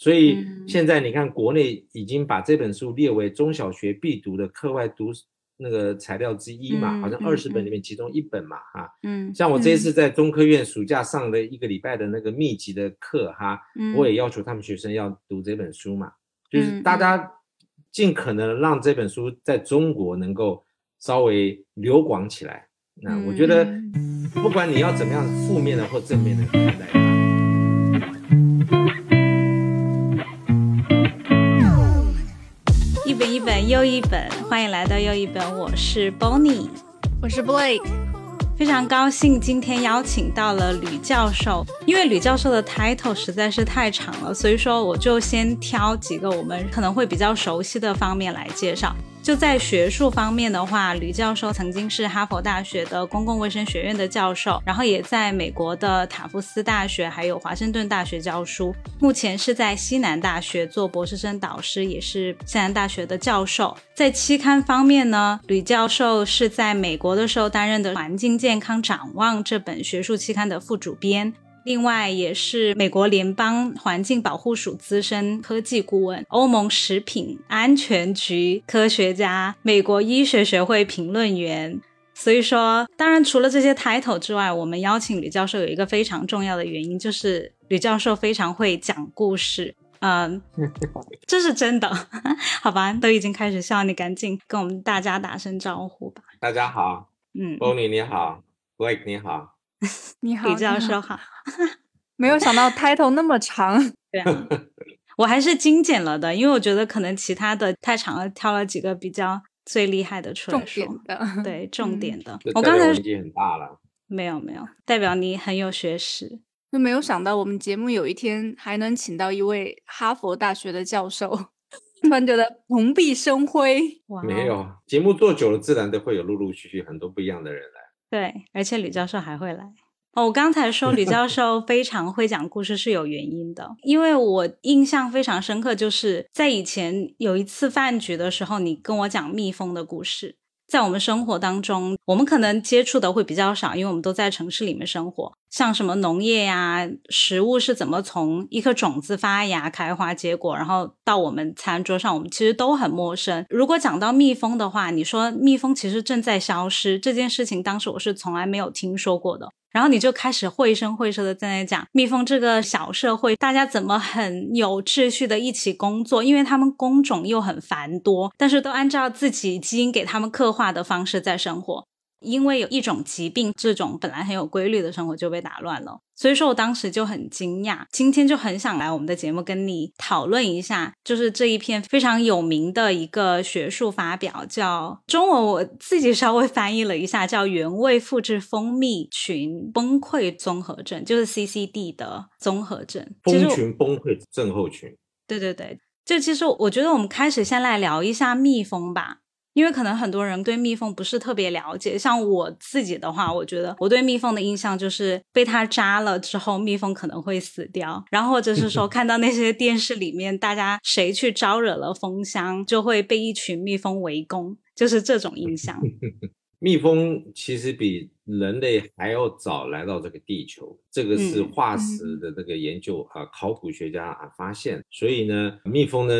所以现在你看，国内已经把这本书列为中小学必读的课外读那个材料之一嘛，好像二十本里面其中一本嘛，哈，嗯，像我这一次在中科院暑假上的一个礼拜的那个密集的课，哈，我也要求他们学生要读这本书嘛，就是大家尽可能让这本书在中国能够稍微流广起来。那我觉得，不管你要怎么样负面的或正面的看待又一本，欢迎来到又一本。我是 Bonnie，我是 Blake，非常高兴今天邀请到了吕教授。因为吕教授的 title 实在是太长了，所以说我就先挑几个我们可能会比较熟悉的方面来介绍。就在学术方面的话，吕教授曾经是哈佛大学的公共卫生学院的教授，然后也在美国的塔夫斯大学还有华盛顿大学教书。目前是在西南大学做博士生导师，也是西南大学的教授。在期刊方面呢，吕教授是在美国的时候担任的《环境健康展望》这本学术期刊的副主编。另外，也是美国联邦环境保护署资深科技顾问、欧盟食品安全局科学家、美国医学学会评论员。所以说，当然除了这些 title 之外，我们邀请吕教授有一个非常重要的原因，就是吕教授非常会讲故事。嗯，这是真的。好吧，都已经开始笑，你赶紧跟我们大家打声招呼吧。大家好，嗯，Bonnie 你好，Blake 你好。你好，李教授好。没有想到 title 那么长，对啊，我还是精简了的，因为我觉得可能其他的太长了，挑了几个比较最厉害的出来说。重点的，对，重点的。我刚才年纪很大了。没有没有，代表你很有学识。就没有想到我们节目有一天还能请到一位哈佛大学的教授，突然觉得蓬荜生辉。没有，节目做久了，自然都会有陆陆续续很多不一样的人来。对，而且吕教授还会来哦。我刚才说吕教授非常会讲故事是有原因的，因为我印象非常深刻，就是在以前有一次饭局的时候，你跟我讲蜜蜂的故事。在我们生活当中，我们可能接触的会比较少，因为我们都在城市里面生活。像什么农业呀，食物是怎么从一颗种子发芽、开花、结果，然后到我们餐桌上，我们其实都很陌生。如果讲到蜜蜂的话，你说蜜蜂其实正在消失这件事情，当时我是从来没有听说过的。然后你就开始绘声绘色的在那讲蜜蜂这个小社会，大家怎么很有秩序的一起工作，因为他们工种又很繁多，但是都按照自己基因给他们刻画的方式在生活。因为有一种疾病，这种本来很有规律的生活就被打乱了，所以说我当时就很惊讶，今天就很想来我们的节目跟你讨论一下，就是这一篇非常有名的一个学术发表，叫中文我自己稍微翻译了一下，叫原位复制蜂蜜群崩溃综合症，就是 CCD 的综合症，蜂群崩溃症候群。对对对，就其实我觉得我们开始先来聊一下蜜蜂吧。因为可能很多人对蜜蜂不是特别了解，像我自己的话，我觉得我对蜜蜂的印象就是被它扎了之后，蜜蜂可能会死掉，然后或者是说 看到那些电视里面，大家谁去招惹了蜂箱，就会被一群蜜蜂围攻，就是这种印象。蜜蜂其实比人类还要早来到这个地球，这个是化石的这个研究啊，考古学家啊发现，所以呢，蜜蜂呢。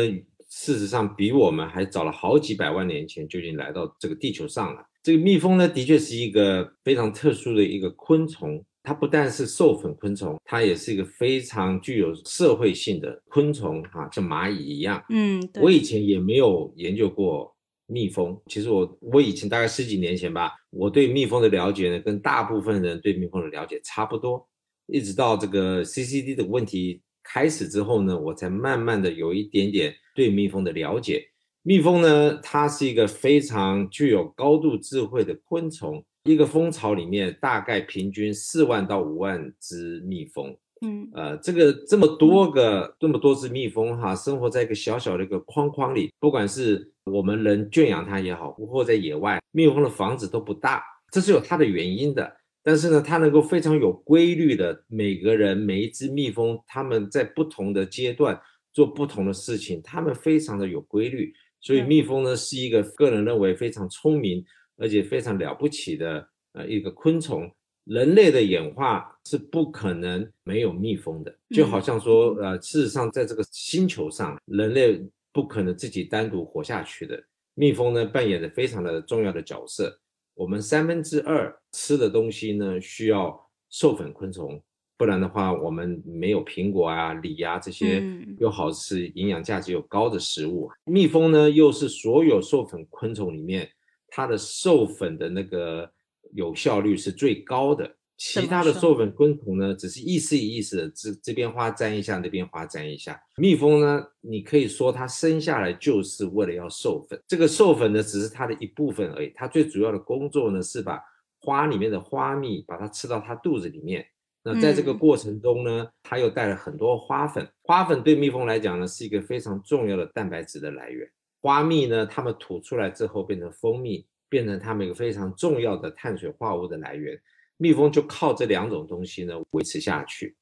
事实上，比我们还早了好几百万年前就已经来到这个地球上了。这个蜜蜂呢，的确是一个非常特殊的一个昆虫。它不但是授粉昆虫，它也是一个非常具有社会性的昆虫哈，像蚂蚁一样。嗯，我以前也没有研究过蜜蜂。其实我我以前大概十几年前吧，我对蜜蜂的了解呢，跟大部分人对蜜蜂的了解差不多。一直到这个 CCD 的问题开始之后呢，我才慢慢的有一点点。对蜜蜂的了解，蜜蜂呢，它是一个非常具有高度智慧的昆虫。一个蜂巢里面大概平均四万到五万只蜜蜂，嗯，呃，这个这么多个这么多只蜜蜂哈，生活在一个小小的一个框框里，不管是我们人圈养它也好，或在野外，蜜蜂的房子都不大，这是有它的原因的。但是呢，它能够非常有规律的，每个人每一只蜜蜂，它们在不同的阶段。做不同的事情，它们非常的有规律，所以蜜蜂呢是一个个人认为非常聪明而且非常了不起的呃一个昆虫。人类的演化是不可能没有蜜蜂的，就好像说，呃，事实上在这个星球上，人类不可能自己单独活下去的。蜜蜂呢，扮演着非常的重要的角色。我们三分之二吃的东西呢，需要授粉昆虫，不然的话，我们没有苹果啊、梨啊这些又好吃、营养价值又高的食物。蜜蜂呢，又是所有授粉昆虫里面，它的授粉的那个有效率是最高的。其他的授粉昆虫呢，只是意思意思的，这这边花沾一下，那边花沾一下。蜜蜂呢，你可以说它生下来就是为了要授粉，这个授粉呢，只是它的一部分而已。它最主要的工作呢，是把花里面的花蜜把它吃到它肚子里面。那在这个过程中呢，它又带了很多花粉。花粉对蜜蜂来讲呢，是一个非常重要的蛋白质的来源。花蜜呢，它们吐出来之后变成蜂蜜，变成它们一个非常重要的碳水化合物的来源。蜜蜂就靠这两种东西呢维持下去，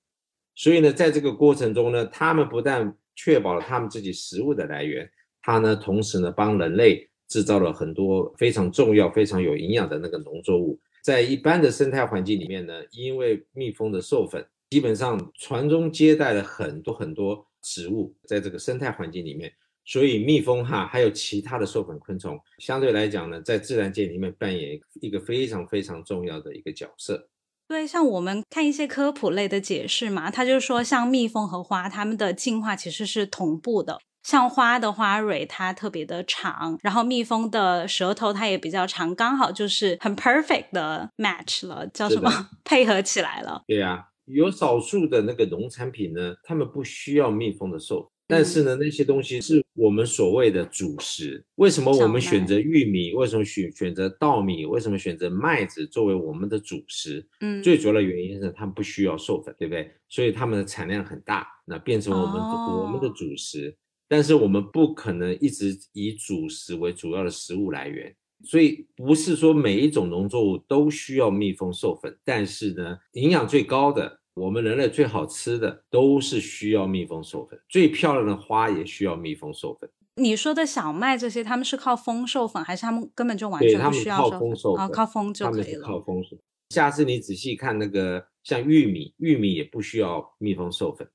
所以呢，在这个过程中呢，它们不但确保了它们自己食物的来源，它呢，同时呢，帮人类制造了很多非常重要、非常有营养的那个农作物。在一般的生态环境里面呢，因为蜜蜂的授粉，基本上传宗接代了很多很多植物，在这个生态环境里面。所以蜜蜂哈，还有其他的授粉昆虫，相对来讲呢，在自然界里面扮演一个非常非常重要的一个角色。对，像我们看一些科普类的解释嘛，他就说，像蜜蜂和花，它们的进化其实是同步的。像花的花蕊它特别的长，然后蜜蜂的舌头它也比较长，刚好就是很 perfect 的 match 了，叫什么？配合起来了。对呀，有少数的那个农产品呢，他们不需要蜜蜂的授粉。但是呢，那些东西是我们所谓的主食。为什么我们选择玉米？为什么选选择稻米？为什么选择麦子作为我们的主食？嗯，最主要的原因是它们不需要授粉，对不对？所以它们的产量很大，那变成我们我们的主食。但是我们不可能一直以主食为主要的食物来源，所以不是说每一种农作物都需要蜜蜂授粉。但是呢，营养最高的。我们人类最好吃的都是需要蜜蜂授粉，最漂亮的花也需要蜜蜂授粉。你说的小麦这些，他们是靠风授粉，还是他们根本就完全不需要靠风授粉？靠风就可以了。靠风授。下次你仔细看那个像玉米，玉米也不需要蜜蜂授粉，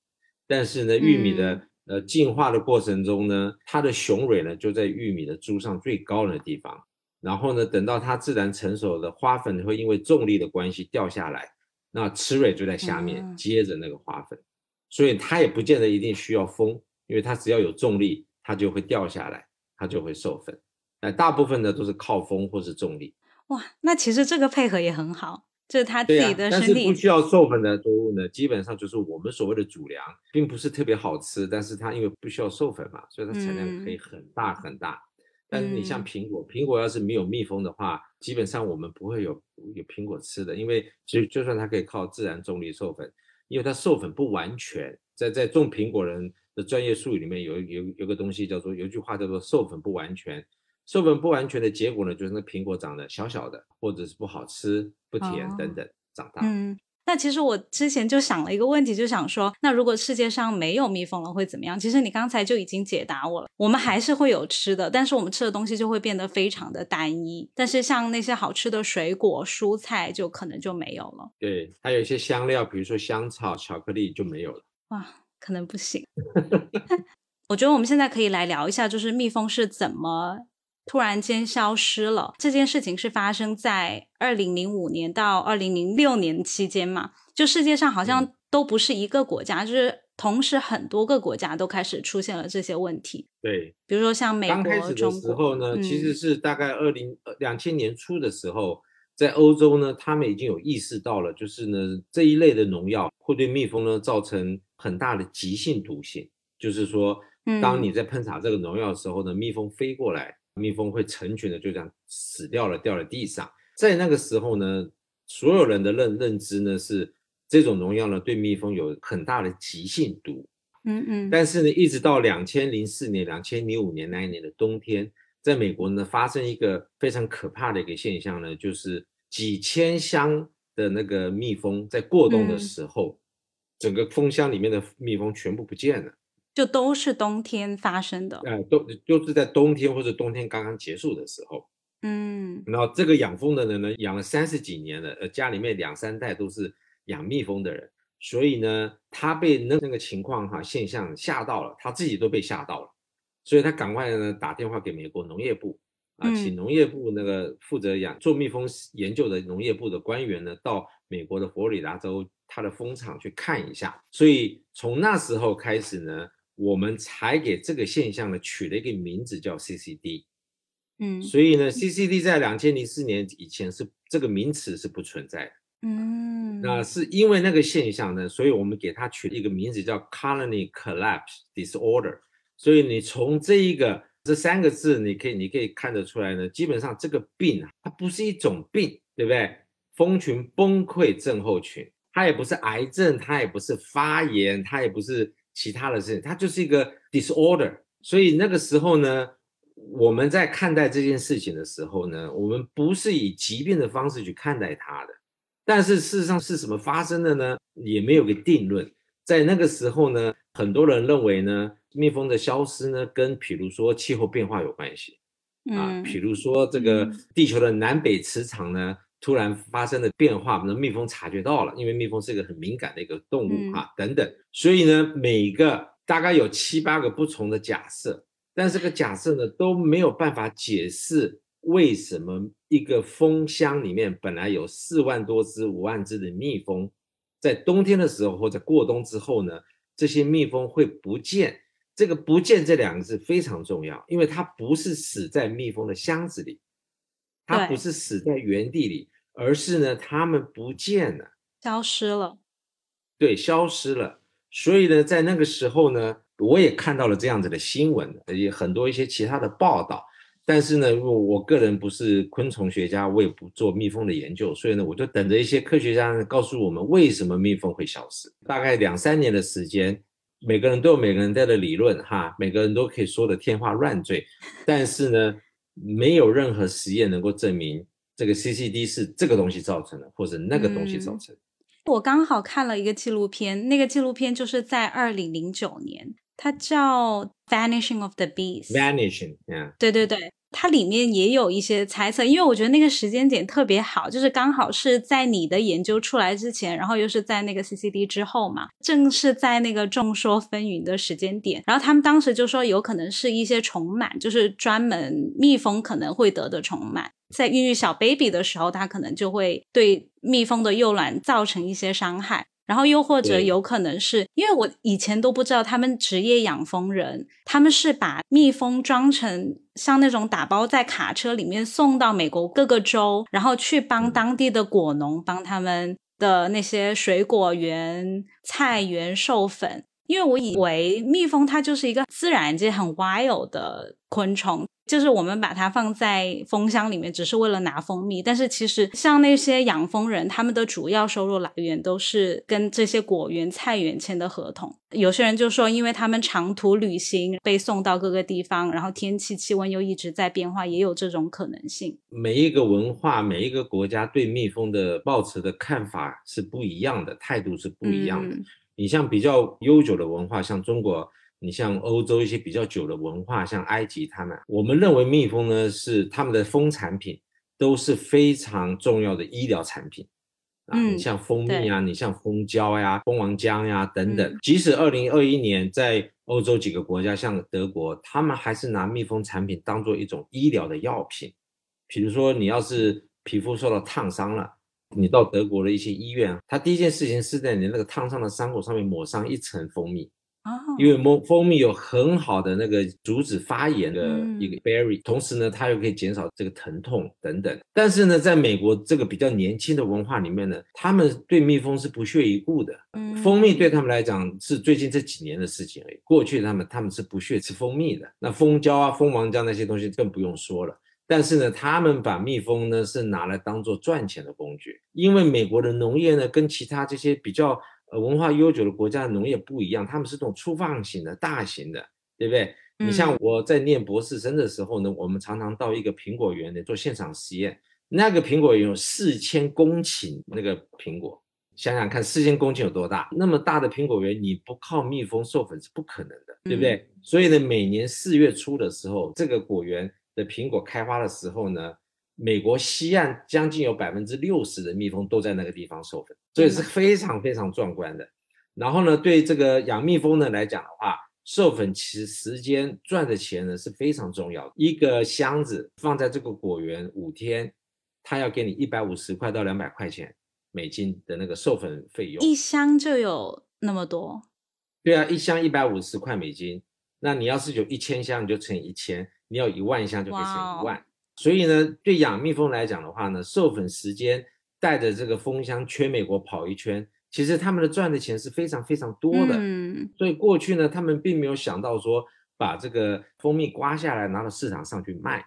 但是呢，玉米的呃进化的过程中呢，它的雄蕊呢就在玉米的株上最高的地方，然后呢，等到它自然成熟的花粉会因为重力的关系掉下来。那雌蕊就在下面接着那个花粉，所以它也不见得一定需要风，因为它只要有重力，它就会掉下来，它就会授粉。那大部分呢都是靠风或是重力。哇，那其实这个配合也很好，就是它自己的身体。但是不需要授粉的作物呢，基本上就是我们所谓的主粮，并不是特别好吃，但是它因为不需要授粉嘛，所以它产量可以很大很大。但是你像苹果，苹果要是没有蜜蜂的话，基本上我们不会有有苹果吃的，因为就就算它可以靠自然重力授粉，因为它授粉不完全，在在种苹果人的专业术语里面有有有个东西叫做有句话叫做授粉不完全，授粉不完全的结果呢，就是那苹果长得小小的，或者是不好吃、不甜等等长大。嗯那其实我之前就想了一个问题，就想说，那如果世界上没有蜜蜂了会怎么样？其实你刚才就已经解答我了，我们还是会有吃的，但是我们吃的东西就会变得非常的单一。但是像那些好吃的水果、蔬菜，就可能就没有了。对，还有一些香料，比如说香草、巧克力就没有了。哇，可能不行。我觉得我们现在可以来聊一下，就是蜜蜂是怎么。突然间消失了，这件事情是发生在二零零五年到二零零六年期间嘛？就世界上好像都不是一个国家，就是同时很多个国家都开始出现了这些问题。对，比如说像美国、刚开始的时候呢，其实是大概二零两千年初的时候，在欧洲呢，他们已经有意识到了，就是呢这一类的农药会对蜜蜂呢造成很大的急性毒性，就是说，当你在喷洒这个农药的时候呢，蜜蜂飞过来。蜜蜂会成群的就这样死掉了，掉在地上。在那个时候呢，所有人的认认知呢是这种农药呢对蜜蜂有很大的急性毒。嗯嗯。但是呢，一直到两千零四年、两千零五年那一年的冬天，在美国呢发生一个非常可怕的一个现象呢，就是几千箱的那个蜜蜂在过冬的时候，整个蜂箱里面的蜜蜂全部不见了。就都是冬天发生的，呃，都都是在冬天或者冬天刚刚结束的时候，嗯，然后这个养蜂的人呢，养了三十几年了，呃，家里面两三代都是养蜜蜂的人，所以呢，他被那那个情况哈现象吓到了，他自己都被吓到了，所以他赶快呢打电话给美国农业部啊，请农业部那个负责养做蜜蜂研究的农业部的官员呢，到美国的佛罗里达州他的蜂场去看一下。所以从那时候开始呢，我们才给这个现象呢取了一个名字叫 CCD。嗯，所以呢，CCD 在两千零四年以前是这个名词是不存在的。嗯，那是因为那个现象呢，所以我们给它取了一个名字叫 Colony Collapse Disorder。所以你从这一个这三个字，你可以你可以看得出来呢，基本上这个病啊，它不是一种病，对不对？蜂群崩溃症候群，它也不是癌症，它也不是发炎，它也不是其他的事情，它就是一个 disorder。所以那个时候呢。我们在看待这件事情的时候呢，我们不是以疾病的方式去看待它的，但是事实上是什么发生的呢？也没有个定论。在那个时候呢，很多人认为呢，蜜蜂的消失呢，跟比如说气候变化有关系啊，比如说这个地球的南北磁场呢，突然发生的变化，那蜜蜂察觉到了，因为蜜蜂是一个很敏感的一个动物啊，等等。所以呢，每个大概有七八个不同的假设。但这个假设呢都没有办法解释为什么一个蜂箱里面本来有四万多只、五万只的蜜蜂，在冬天的时候或者过冬之后呢，这些蜜蜂会不见。这个“不见”这两个字非常重要，因为它不是死在蜜蜂的箱子里，它不是死在原地里，而是呢，他们不见了，消失了。对，消失了。所以呢，在那个时候呢。我也看到了这样子的新闻，也很多一些其他的报道，但是呢，我我个人不是昆虫学家，我也不做蜜蜂的研究，所以呢，我就等着一些科学家告诉我们为什么蜜蜂会消失。大概两三年的时间，每个人都有每个人的理论，哈，每个人都可以说的天花乱坠，但是呢，没有任何实验能够证明这个 CCD 是这个东西造成的，或者那个东西造成。我刚好看了一个纪录片，那个纪录片就是在二零零九年。它叫《Vanishing of the Bees》，Vanishing，对对对，它里面也有一些猜测，因为我觉得那个时间点特别好，就是刚好是在你的研究出来之前，然后又是在那个 CCD 之后嘛，正是在那个众说纷纭的时间点。然后他们当时就说，有可能是一些虫螨，就是专门蜜蜂可能会得的虫螨，在孕育小 baby 的时候，它可能就会对蜜蜂的幼卵造成一些伤害。然后又或者有可能是因为我以前都不知道，他们职业养蜂人，他们是把蜜蜂装成像那种打包在卡车里面送到美国各个州，然后去帮当地的果农帮他们的那些水果园、菜园授粉。因为我以为蜜蜂它就是一个自然界很 wild 的昆虫。就是我们把它放在蜂箱里面，只是为了拿蜂蜜。但是其实像那些养蜂人，他们的主要收入来源都是跟这些果园、菜园签的合同。有些人就说，因为他们长途旅行被送到各个地方，然后天气气温又一直在变化，也有这种可能性。每一个文化、每一个国家对蜜蜂的抱持的看法是不一样的，态度是不一样的。你像比较悠久的文化，像中国。你像欧洲一些比较久的文化，像埃及，他们我们认为蜜蜂呢是他们的蜂产品都是非常重要的医疗产品啊。你像蜂蜜啊，你像蜂胶呀、蜂王浆呀等等。即使二零二一年在欧洲几个国家，像德国，他们还是拿蜜蜂产品当做一种医疗的药品。比如说，你要是皮肤受到烫伤了，你到德国的一些医院，他第一件事情是在你那个烫伤的伤口上面抹上一层蜂蜜。因为蜂蜂蜜有很好的那个阻止发炎的一个 berry，同时呢，它又可以减少这个疼痛等等。但是呢，在美国这个比较年轻的文化里面呢，他们对蜜蜂是不屑一顾的。蜂蜜对他们来讲是最近这几年的事情而已。过去他们他们是不屑吃蜂蜜的。那蜂胶啊、蜂王浆那些东西更不用说了。但是呢，他们把蜜蜂呢是拿来当做赚钱的工具，因为美国的农业呢跟其他这些比较呃。文化悠久的国家的农业不一样，他们是这种粗放型的、大型的，对不对？你像我在念博士生的时候呢，我们常常到一个苹果园里做现场实验。那个苹果园有四千公顷，那个苹果，想想看，四千公顷有多大？那么大的苹果园，你不靠蜜蜂授粉是不可能的，对不对？所以呢，每年四月初的时候，这个果园的苹果开花的时候呢，美国西岸将近有百分之六十的蜜蜂都在那个地方授粉，所以是非常非常壮观的。然后呢，对这个养蜜蜂呢来讲的话，授粉其时间赚的钱呢是非常重要的。一个箱子放在这个果园五天，他要给你一百五十块到两百块钱美金的那个授粉费用。一箱就有那么多？对啊，一箱一百五十块美金。那你要是有一千箱，你就乘以一千；你要一万箱，就可以乘一万。所以呢，对养蜜蜂来讲的话呢，授粉时间带着这个蜂箱全美国跑一圈，其实他们的赚的钱是非常非常多的。嗯，所以过去呢，他们并没有想到说把这个蜂蜜刮下来拿到市场上去卖，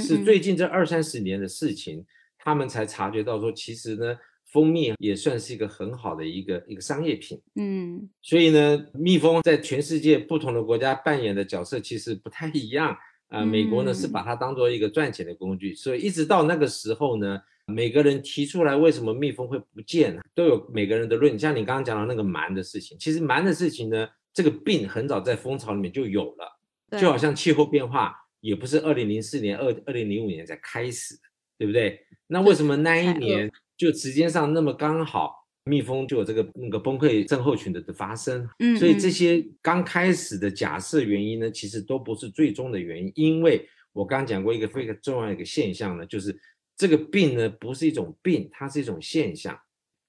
是最近这二三十年的事情，他们才察觉到说，其实呢。蜂蜜也算是一个很好的一个一个商业品，嗯，所以呢，蜜蜂在全世界不同的国家扮演的角色其实不太一样啊。美国呢是把它当做一个赚钱的工具，所以一直到那个时候呢，每个人提出来为什么蜜蜂会不见，都有每个人的论。像你刚刚讲的那个螨的事情，其实螨的事情呢，这个病很早在蜂巢里面就有了，就好像气候变化也不是二零零四年、二二零零五年才开始，对不对？那为什么那一年？就时间上那么刚好，蜜蜂就有这个那个崩溃症候群的的发生，嗯，所以这些刚开始的假设原因呢，其实都不是最终的原因，因为我刚刚讲过一个非常重要的一个现象呢，就是这个病呢不是一种病，它是一种现象，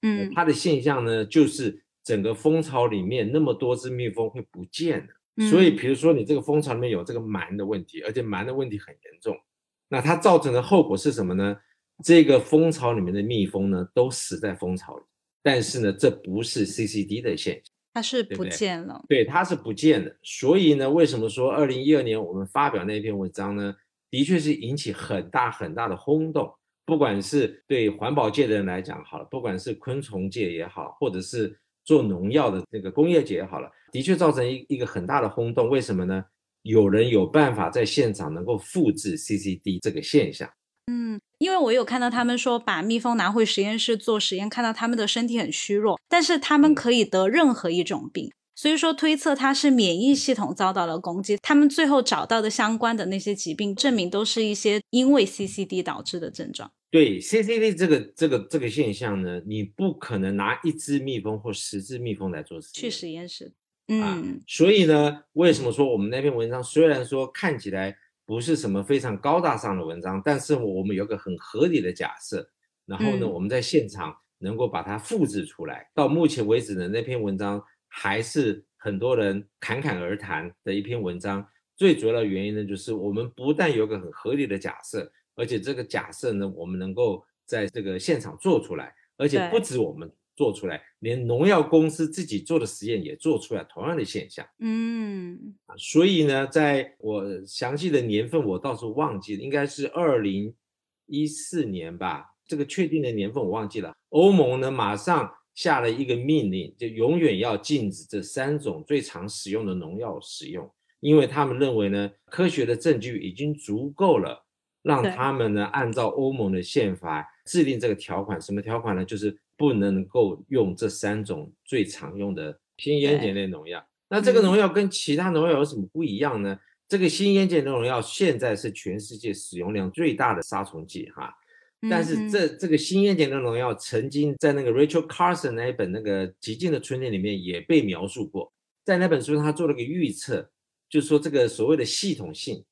嗯，它的现象呢就是整个蜂巢里面那么多只蜜蜂会不见了，所以比如说你这个蜂巢里面有这个螨的问题，而且螨的问题很严重，那它造成的后果是什么呢？这个蜂巢里面的蜜蜂呢，都死在蜂巢里，但是呢，这不是 CCD 的现象，它是不见了，对，它是不见的。所以呢，为什么说二零一二年我们发表那篇文章呢？的确是引起很大很大的轰动，不管是对环保界的人来讲好了，不管是昆虫界也好，或者是做农药的那个工业界也好了，的确造成一一个很大的轰动。为什么呢？有人有办法在现场能够复制 CCD 这个现象。嗯，因为我有看到他们说把蜜蜂拿回实验室做实验，看到他们的身体很虚弱，但是他们可以得任何一种病，所以说推测它是免疫系统遭到了攻击。他们最后找到的相关的那些疾病，证明都是一些因为 CCD 导致的症状。对 CCD 这个这个这个现象呢，你不可能拿一只蜜蜂或十只蜜蜂来做实验，去实验室。嗯，所以呢，为什么说我们那篇文章虽然说看起来。不是什么非常高大上的文章，但是我们有个很合理的假设，然后呢，我们在现场能够把它复制出来。到目前为止呢，那篇文章还是很多人侃侃而谈的一篇文章。最主要的原因呢，就是我们不但有个很合理的假设，而且这个假设呢，我们能够在这个现场做出来，而且不止我们。做出来，连农药公司自己做的实验也做出来同样的现象。嗯，所以呢，在我详细的年份我倒是忘记了，应该是二零一四年吧。这个确定的年份我忘记了。欧盟呢，马上下了一个命令，就永远要禁止这三种最常使用的农药使用，因为他们认为呢，科学的证据已经足够了，让他们呢按照欧盟的宪法制定这个条款。什么条款呢？就是。不能够用这三种最常用的新烟碱类农药。那这个农药跟其他农药有什么不一样呢？这个新烟碱类农药现在是全世界使用量最大的杀虫剂哈。但是这这个新烟碱类农药曾经在那个 Rachel Carson 那一本那个《极尽的春天》里面也被描述过。在那本书他做了个预测，就是说这个所谓的系统性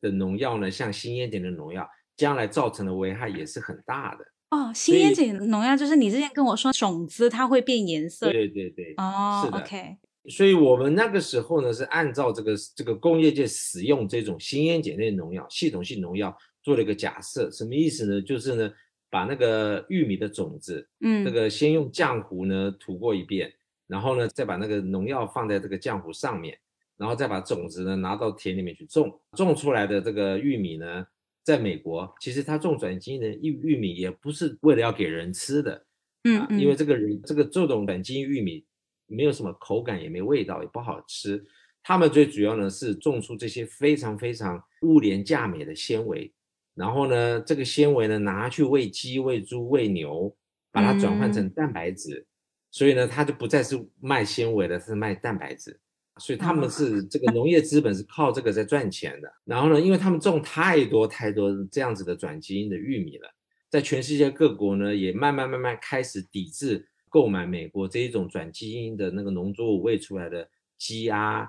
的农药呢，像新烟碱的农药，将来造成的危害也是很大的。哦，新烟碱农药就是你之前跟我说种子它会变颜色，对对对，哦，是的，OK。所以我们那个时候呢是按照这个这个工业界使用这种新烟碱类农药、系统性农药做了一个假设，什么意思呢？就是呢把那个玉米的种子，嗯，那个先用浆糊呢涂过一遍，然后呢再把那个农药放在这个浆糊上面，然后再把种子呢拿到田里面去种，种出来的这个玉米呢。在美国，其实他种转基因的玉玉米也不是为了要给人吃的，嗯，因为这个人这个这种转基因玉米没有什么口感，也没味道，也不好吃。他们最主要呢是种出这些非常非常物廉价美的纤维，然后呢，这个纤维呢拿去喂鸡、喂猪、喂牛，把它转换成蛋白质，所以呢，它就不再是卖纤维的，是卖蛋白质。所以他们是这个农业资本是靠这个在赚钱的。然后呢，因为他们种太多太多这样子的转基因的玉米了，在全世界各国呢，也慢慢慢慢开始抵制购买美国这一种转基因的那个农作物喂出来的鸡啊、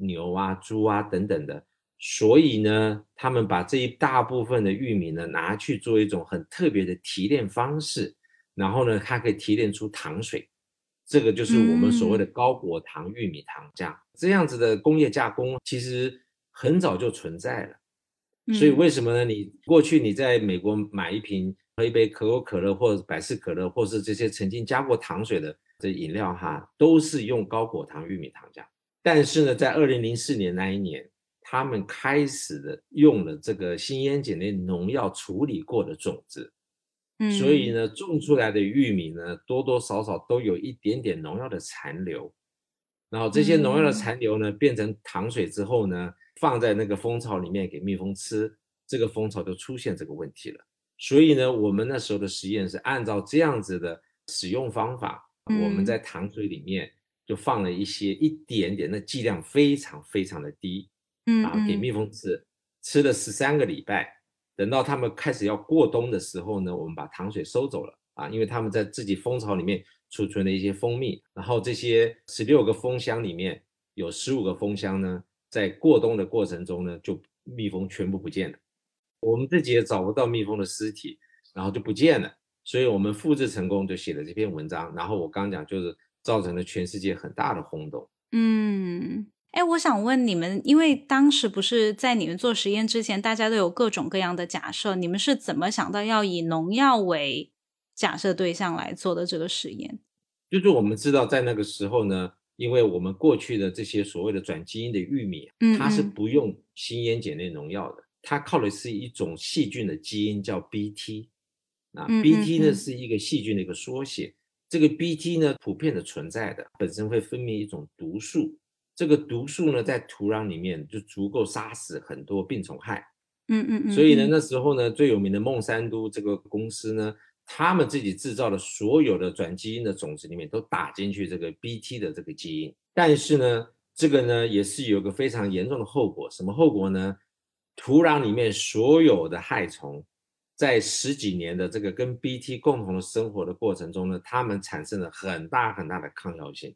牛啊、猪啊等等的。所以呢，他们把这一大部分的玉米呢拿去做一种很特别的提炼方式，然后呢，它可以提炼出糖水，这个就是我们所谓的高果糖玉米糖浆。这样子的工业加工其实很早就存在了。所以为什么呢？你过去你在美国买一瓶喝一杯可口可乐或者百事可乐，或是这些曾经加过糖水的这饮料哈，都是用高果糖玉米糖浆。但是呢，在二零零四年那一年。他们开始的用了这个新烟碱类农药处理过的种子，嗯，所以呢，种出来的玉米呢，多多少少都有一点点农药的残留。然后这些农药的残留呢，变成糖水之后呢，放在那个蜂巢里面给蜜蜂吃，这个蜂巢就出现这个问题了。所以呢，我们那时候的实验是按照这样子的使用方法，我们在糖水里面就放了一些一点点，那剂量非常非常的低。然后给蜜蜂吃，吃了十三个礼拜，等到它们开始要过冬的时候呢，我们把糖水收走了啊，因为它们在自己蜂巢里面储存了一些蜂蜜，然后这些十六个蜂箱里面有十五个蜂箱呢，在过冬的过程中呢，就蜜蜂全部不见了，我们自己也找不到蜜蜂的尸体，然后就不见了，所以我们复制成功，就写了这篇文章，然后我刚讲就是造成了全世界很大的轰动，嗯。哎，我想问你们，因为当时不是在你们做实验之前，大家都有各种各样的假设，你们是怎么想到要以农药为假设对象来做的这个实验？就是我们知道，在那个时候呢，因为我们过去的这些所谓的转基因的玉米，它是不用新烟碱类农药的，它靠的是一种细菌的基因叫 Bt，啊，Bt 呢是一个细菌的一个缩写，这个 Bt 呢普遍的存在的，本身会分泌一种毒素。这个毒素呢，在土壤里面就足够杀死很多病虫害。嗯嗯嗯。所以呢，那时候呢，最有名的孟山都这个公司呢，他们自己制造的所有的转基因的种子里面都打进去这个 Bt 的这个基因。但是呢，这个呢也是有个非常严重的后果。什么后果呢？土壤里面所有的害虫，在十几年的这个跟 Bt 共同的生活的过程中呢，它们产生了很大很大的抗药性。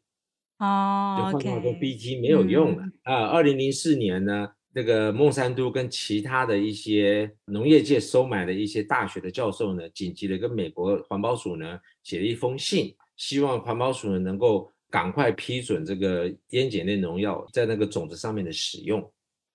哦，就换句话说，BT 没有用了啊。二零零四年呢，那个孟山都跟其他的一些农业界收买的一些大学的教授呢，紧急的跟美国环保署呢写了一封信，希望环保署呢能够赶快批准这个烟碱类农药在那个种子上面的使用。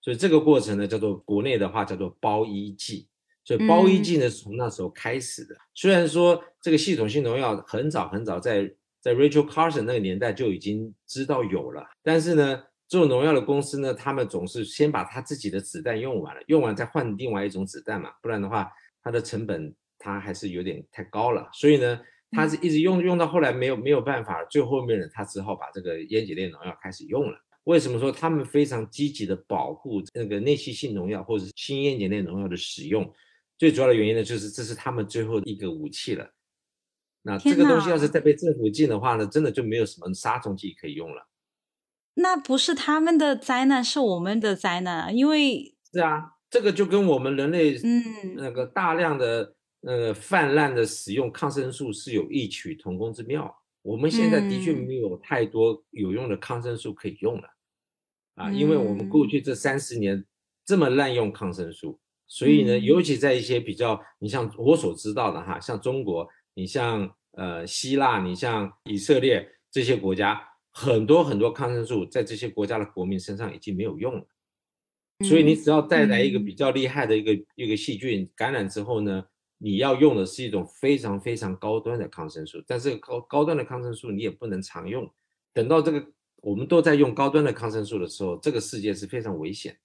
所以这个过程呢，叫做国内的话叫做包衣剂。所以包衣剂呢是从那时候开始的。虽然说这个系统性农药很早很早在在 Rachel Carson 那个年代就已经知道有了，但是呢，做农药的公司呢，他们总是先把他自己的子弹用完了，用完再换另外一种子弹嘛，不然的话，它的成本它还是有点太高了。所以呢，他是一直用用到后来没有没有办法，最后面呢，他只好把这个烟碱类农药开始用了。为什么说他们非常积极的保护那个内吸性农药或者是新烟碱类农药的使用？最主要的原因呢，就是这是他们最后的一个武器了。那这个东西要是再被政府禁的话呢，真的就没有什么杀虫剂可以用了。那不是他们的灾难，是我们的灾难。因为是啊，这个就跟我们人类嗯那个大量的呃泛滥的使用抗生素是有异曲同工之妙。我们现在的确没有太多有用的抗生素可以用了啊，因为我们过去这三十年这么滥用抗生素，所以呢，尤其在一些比较你像我所知道的哈，像中国。你像呃希腊，你像以色列这些国家，很多很多抗生素在这些国家的国民身上已经没有用了，所以你只要带来一个比。较厉害的一个一个细菌感染之后呢，你要用的是一种非常非常高端的抗生素，但是高高端的抗生素你也不能常用，等到这个我们都在用高端的抗生素的时候，这个世界是非常危险。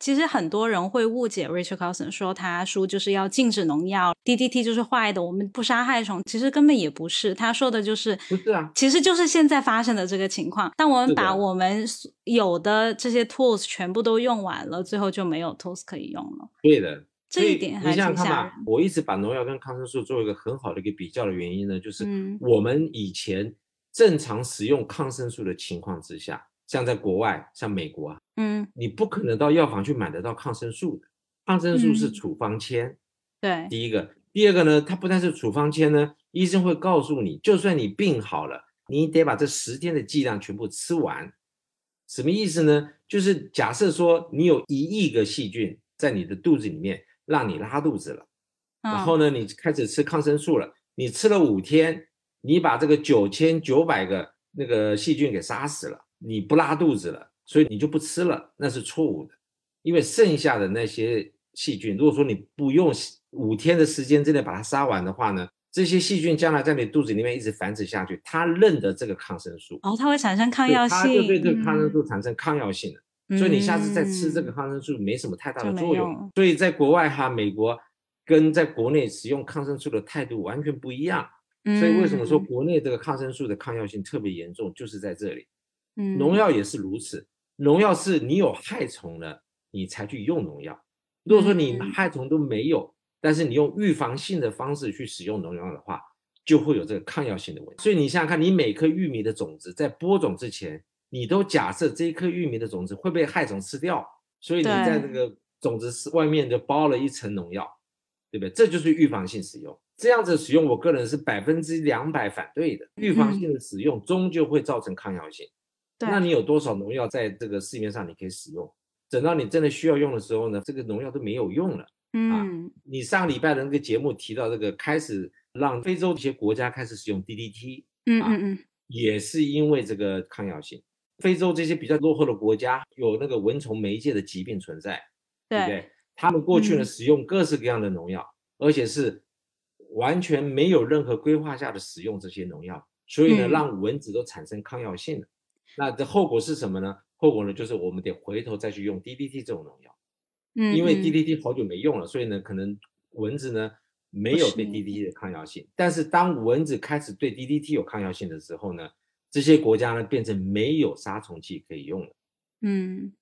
其实很多人会误解 Richard Carson 说他说就是要禁止农药，DDT 就是坏的，我们不杀害虫。其实根本也不是，他说的就是不是啊，其实就是现在发生的这个情况。当我们把我们有的这些 tools 全部都用完了，最后就没有 tools 可以用了。对的，这一点还挺吓人。我一直把农药跟抗生素做一个很好的一个比较的原因呢，就是我们以前正常使用抗生素的情况之下。像在国外，像美国啊，嗯，你不可能到药房去买得到抗生素的，抗生素是处方签。对，第一个，第二个呢，它不但是处方签呢，医生会告诉你，就算你病好了，你得把这十天的剂量全部吃完。什么意思呢？就是假设说你有一亿个细菌在你的肚子里面，让你拉肚子了，然后呢，你开始吃抗生素了，你吃了五天，你把这个九千九百个那个细菌给杀死了，你不拉肚子了，所以你就不吃了，那是错误的，因为剩下的那些细菌，如果说你不用五天的时间之内把它杀完的话呢？这些细菌将来在你肚子里面一直繁殖下去，它认得这个抗生素，哦，它会产生抗药性，它就对这个抗生素产生抗药性了。所以你下次再吃这个抗生素没什么太大的作用。所以在国外哈，美国跟在国内使用抗生素的态度完全不一样。所以为什么说国内这个抗生素的抗药性特别严重，就是在这里。嗯，农药也是如此。农药是你有害虫了，你才去用农药。如果说你害虫都没有。但是你用预防性的方式去使用农药的话，就会有这个抗药性的问题。所以你想想看，你每颗玉米的种子在播种之前，你都假设这一颗玉米的种子会被害虫吃掉，所以你在这个种子是外面就包了一层农药，对不对？这就是预防性使用。这样子使用，我个人是百分之两百反对的。预防性的使用终究会造成抗药性。那你有多少农药在这个市面上你可以使用？等到你真的需要用的时候呢，这个农药都没有用了。嗯，你上礼拜的那个节目提到这个，开始让非洲一些国家开始使用 DDT，嗯嗯嗯，也是因为这个抗药性。非洲这些比较落后的国家有那个蚊虫媒介的疾病存在，对不对？他们过去呢使用各式各样的农药，而且是完全没有任何规划下的使用这些农药，所以呢让蚊子都产生抗药性了。那这后果是什么呢？后果呢就是我们得回头再去用 DDT 这种农药。嗯，因为 DDT 好久没用了，所以呢，可能蚊子呢没有对 DDT 的抗药性。但是当蚊子开始对 DDT 有抗药性的时候呢，这些国家呢变成没有杀虫剂可以用了。嗯，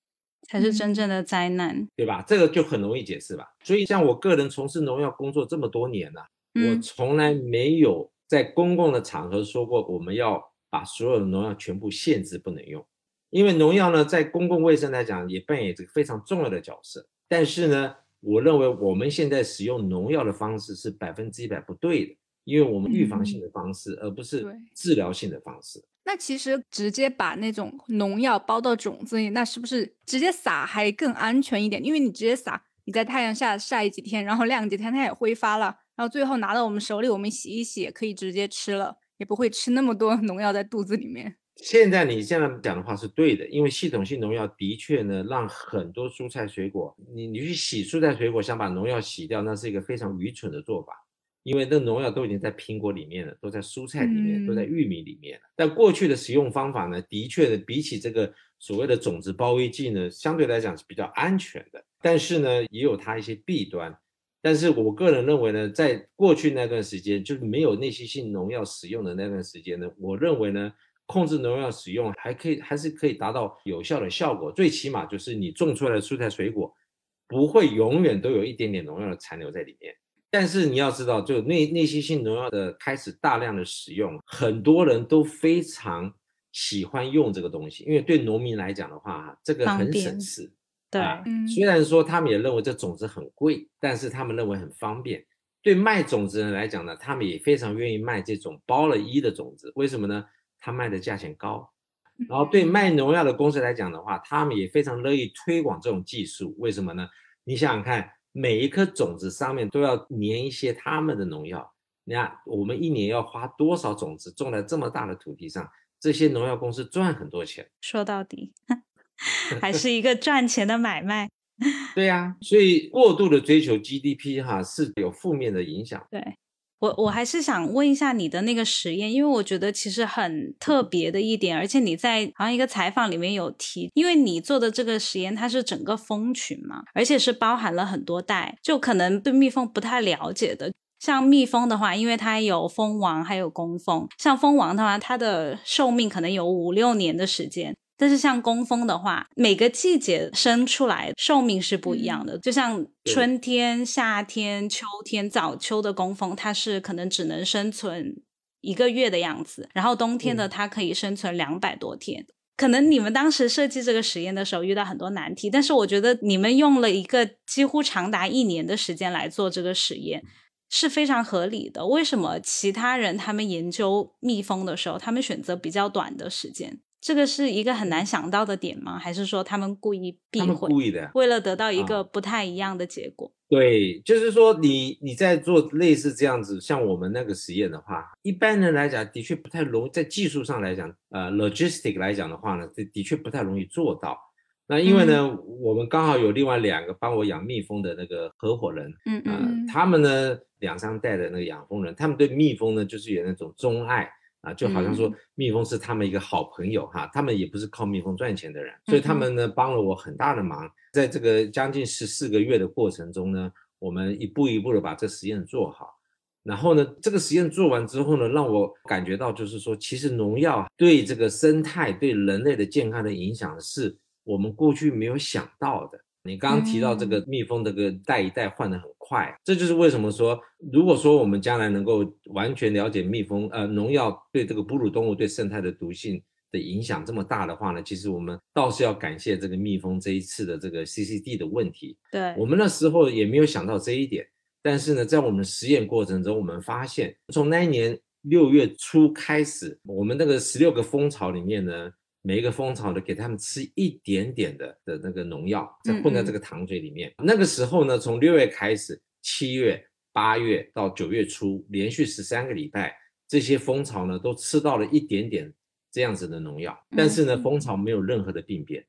才是真正的灾难，对吧？这个就很容易解释吧。所以像我个人从事农药工作这么多年了，我从来没有在公共的场合说过我们要把所有的农药全部限制不能用，因为农药呢在公共卫生来讲也扮演这个非常重要的角色。但是呢，我认为我们现在使用农药的方式是百分之一百不对的，因为我们预防性的方式，而不是治疗性的方式。那其实直接把那种农药包到种子里，那是不是直接撒还更安全一点？因为你直接撒，你在太阳下晒几天，然后晾几天，它也挥发了，然后最后拿到我们手里，我们洗一洗也可以直接吃了，也不会吃那么多农药在肚子里面。现在你这样讲的话是对的，因为系统性农药的确呢，让很多蔬菜水果，你你去洗蔬菜水果，想把农药洗掉，那是一个非常愚蠢的做法，因为那农药都已经在苹果里面了，都在蔬菜里面，都在玉米里面了。但过去的使用方法呢，的确的比起这个所谓的种子包围剂呢，相对来讲是比较安全的，但是呢，也有它一些弊端。但是我个人认为呢，在过去那段时间，就是没有内吸性农药使用的那段时间呢，我认为呢。控制农药使用还可以，还是可以达到有效的效果。最起码就是你种出来的蔬菜水果不会永远都有一点点农药的残留在里面。但是你要知道，就内内吸性农药的开始大量的使用，很多人都非常喜欢用这个东西，因为对农民来讲的话，这个很省事。对，虽然说他们也认为这种子很贵，但是他们认为很方便。对卖种子人来讲呢，他们也非常愿意卖这种包了一的种子。为什么呢？他卖的价钱高，然后对卖农药的公司来讲的话，他们也非常乐意推广这种技术。为什么呢？你想想看，每一颗种子上面都要粘一些他们的农药。你看，我们一年要花多少种子种在这么大的土地上？这些农药公司赚很多钱。说到底，还 是一个赚钱的买卖。对呀，所以过度的追求 GDP 哈是有负面的影响。对。我我还是想问一下你的那个实验，因为我觉得其实很特别的一点，而且你在好像一个采访里面有提，因为你做的这个实验它是整个蜂群嘛，而且是包含了很多代，就可能对蜜蜂不太了解的，像蜜蜂的话，因为它有蜂王还有工蜂，像蜂王的话，它的寿命可能有五六年的时间。但是像工蜂的话，每个季节生出来寿命是不一样的。就像春天、夏天、秋天，早秋的工蜂，它是可能只能生存一个月的样子，然后冬天的它可以生存两百多天。可能你们当时设计这个实验的时候遇到很多难题，但是我觉得你们用了一个几乎长达一年的时间来做这个实验是非常合理的。为什么其他人他们研究蜜蜂的时候，他们选择比较短的时间？这个是一个很难想到的点吗？还是说他们故意避讳？故意的，为了得到一个不太一样的结果。对，就是说你你在做类似这样子，像我们那个实验的话，一般人来讲的确不太容易，在技术上来讲，呃，logistic 来讲的话呢，这的确不太容易做到。那因为呢，我们刚好有另外两个帮我养蜜蜂的那个合伙人，嗯嗯，他们呢两三代的那个养蜂人，他们对蜜蜂呢就是有那种钟爱。啊，就好像说蜜蜂是他们一个好朋友哈，他们也不是靠蜜蜂赚钱的人，所以他们呢帮了我很大的忙。在这个将近十四个月的过程中呢，我们一步一步的把这实验做好。然后呢，这个实验做完之后呢，让我感觉到就是说，其实农药对这个生态、对人类的健康的影响是我们过去没有想到的。你刚刚提到这个蜜蜂这个代一代换的很快，这就是为什么说，如果说我们将来能够完全了解蜜蜂，呃，农药对这个哺乳动物对生态的毒性的影响这么大的话呢，其实我们倒是要感谢这个蜜蜂这一次的这个 CCD 的问题。对我们那时候也没有想到这一点，但是呢，在我们实验过程中，我们发现从那一年六月初开始，我们那个十六个蜂巢里面呢。每一个蜂巢的给他们吃一点点的的那个农药，再混在这个糖水里面。那个时候呢，从六月开始，七月、八月到九月初，连续十三个礼拜，这些蜂巢呢都吃到了一点点这样子的农药。但是呢，蜂巢没有任何的病变，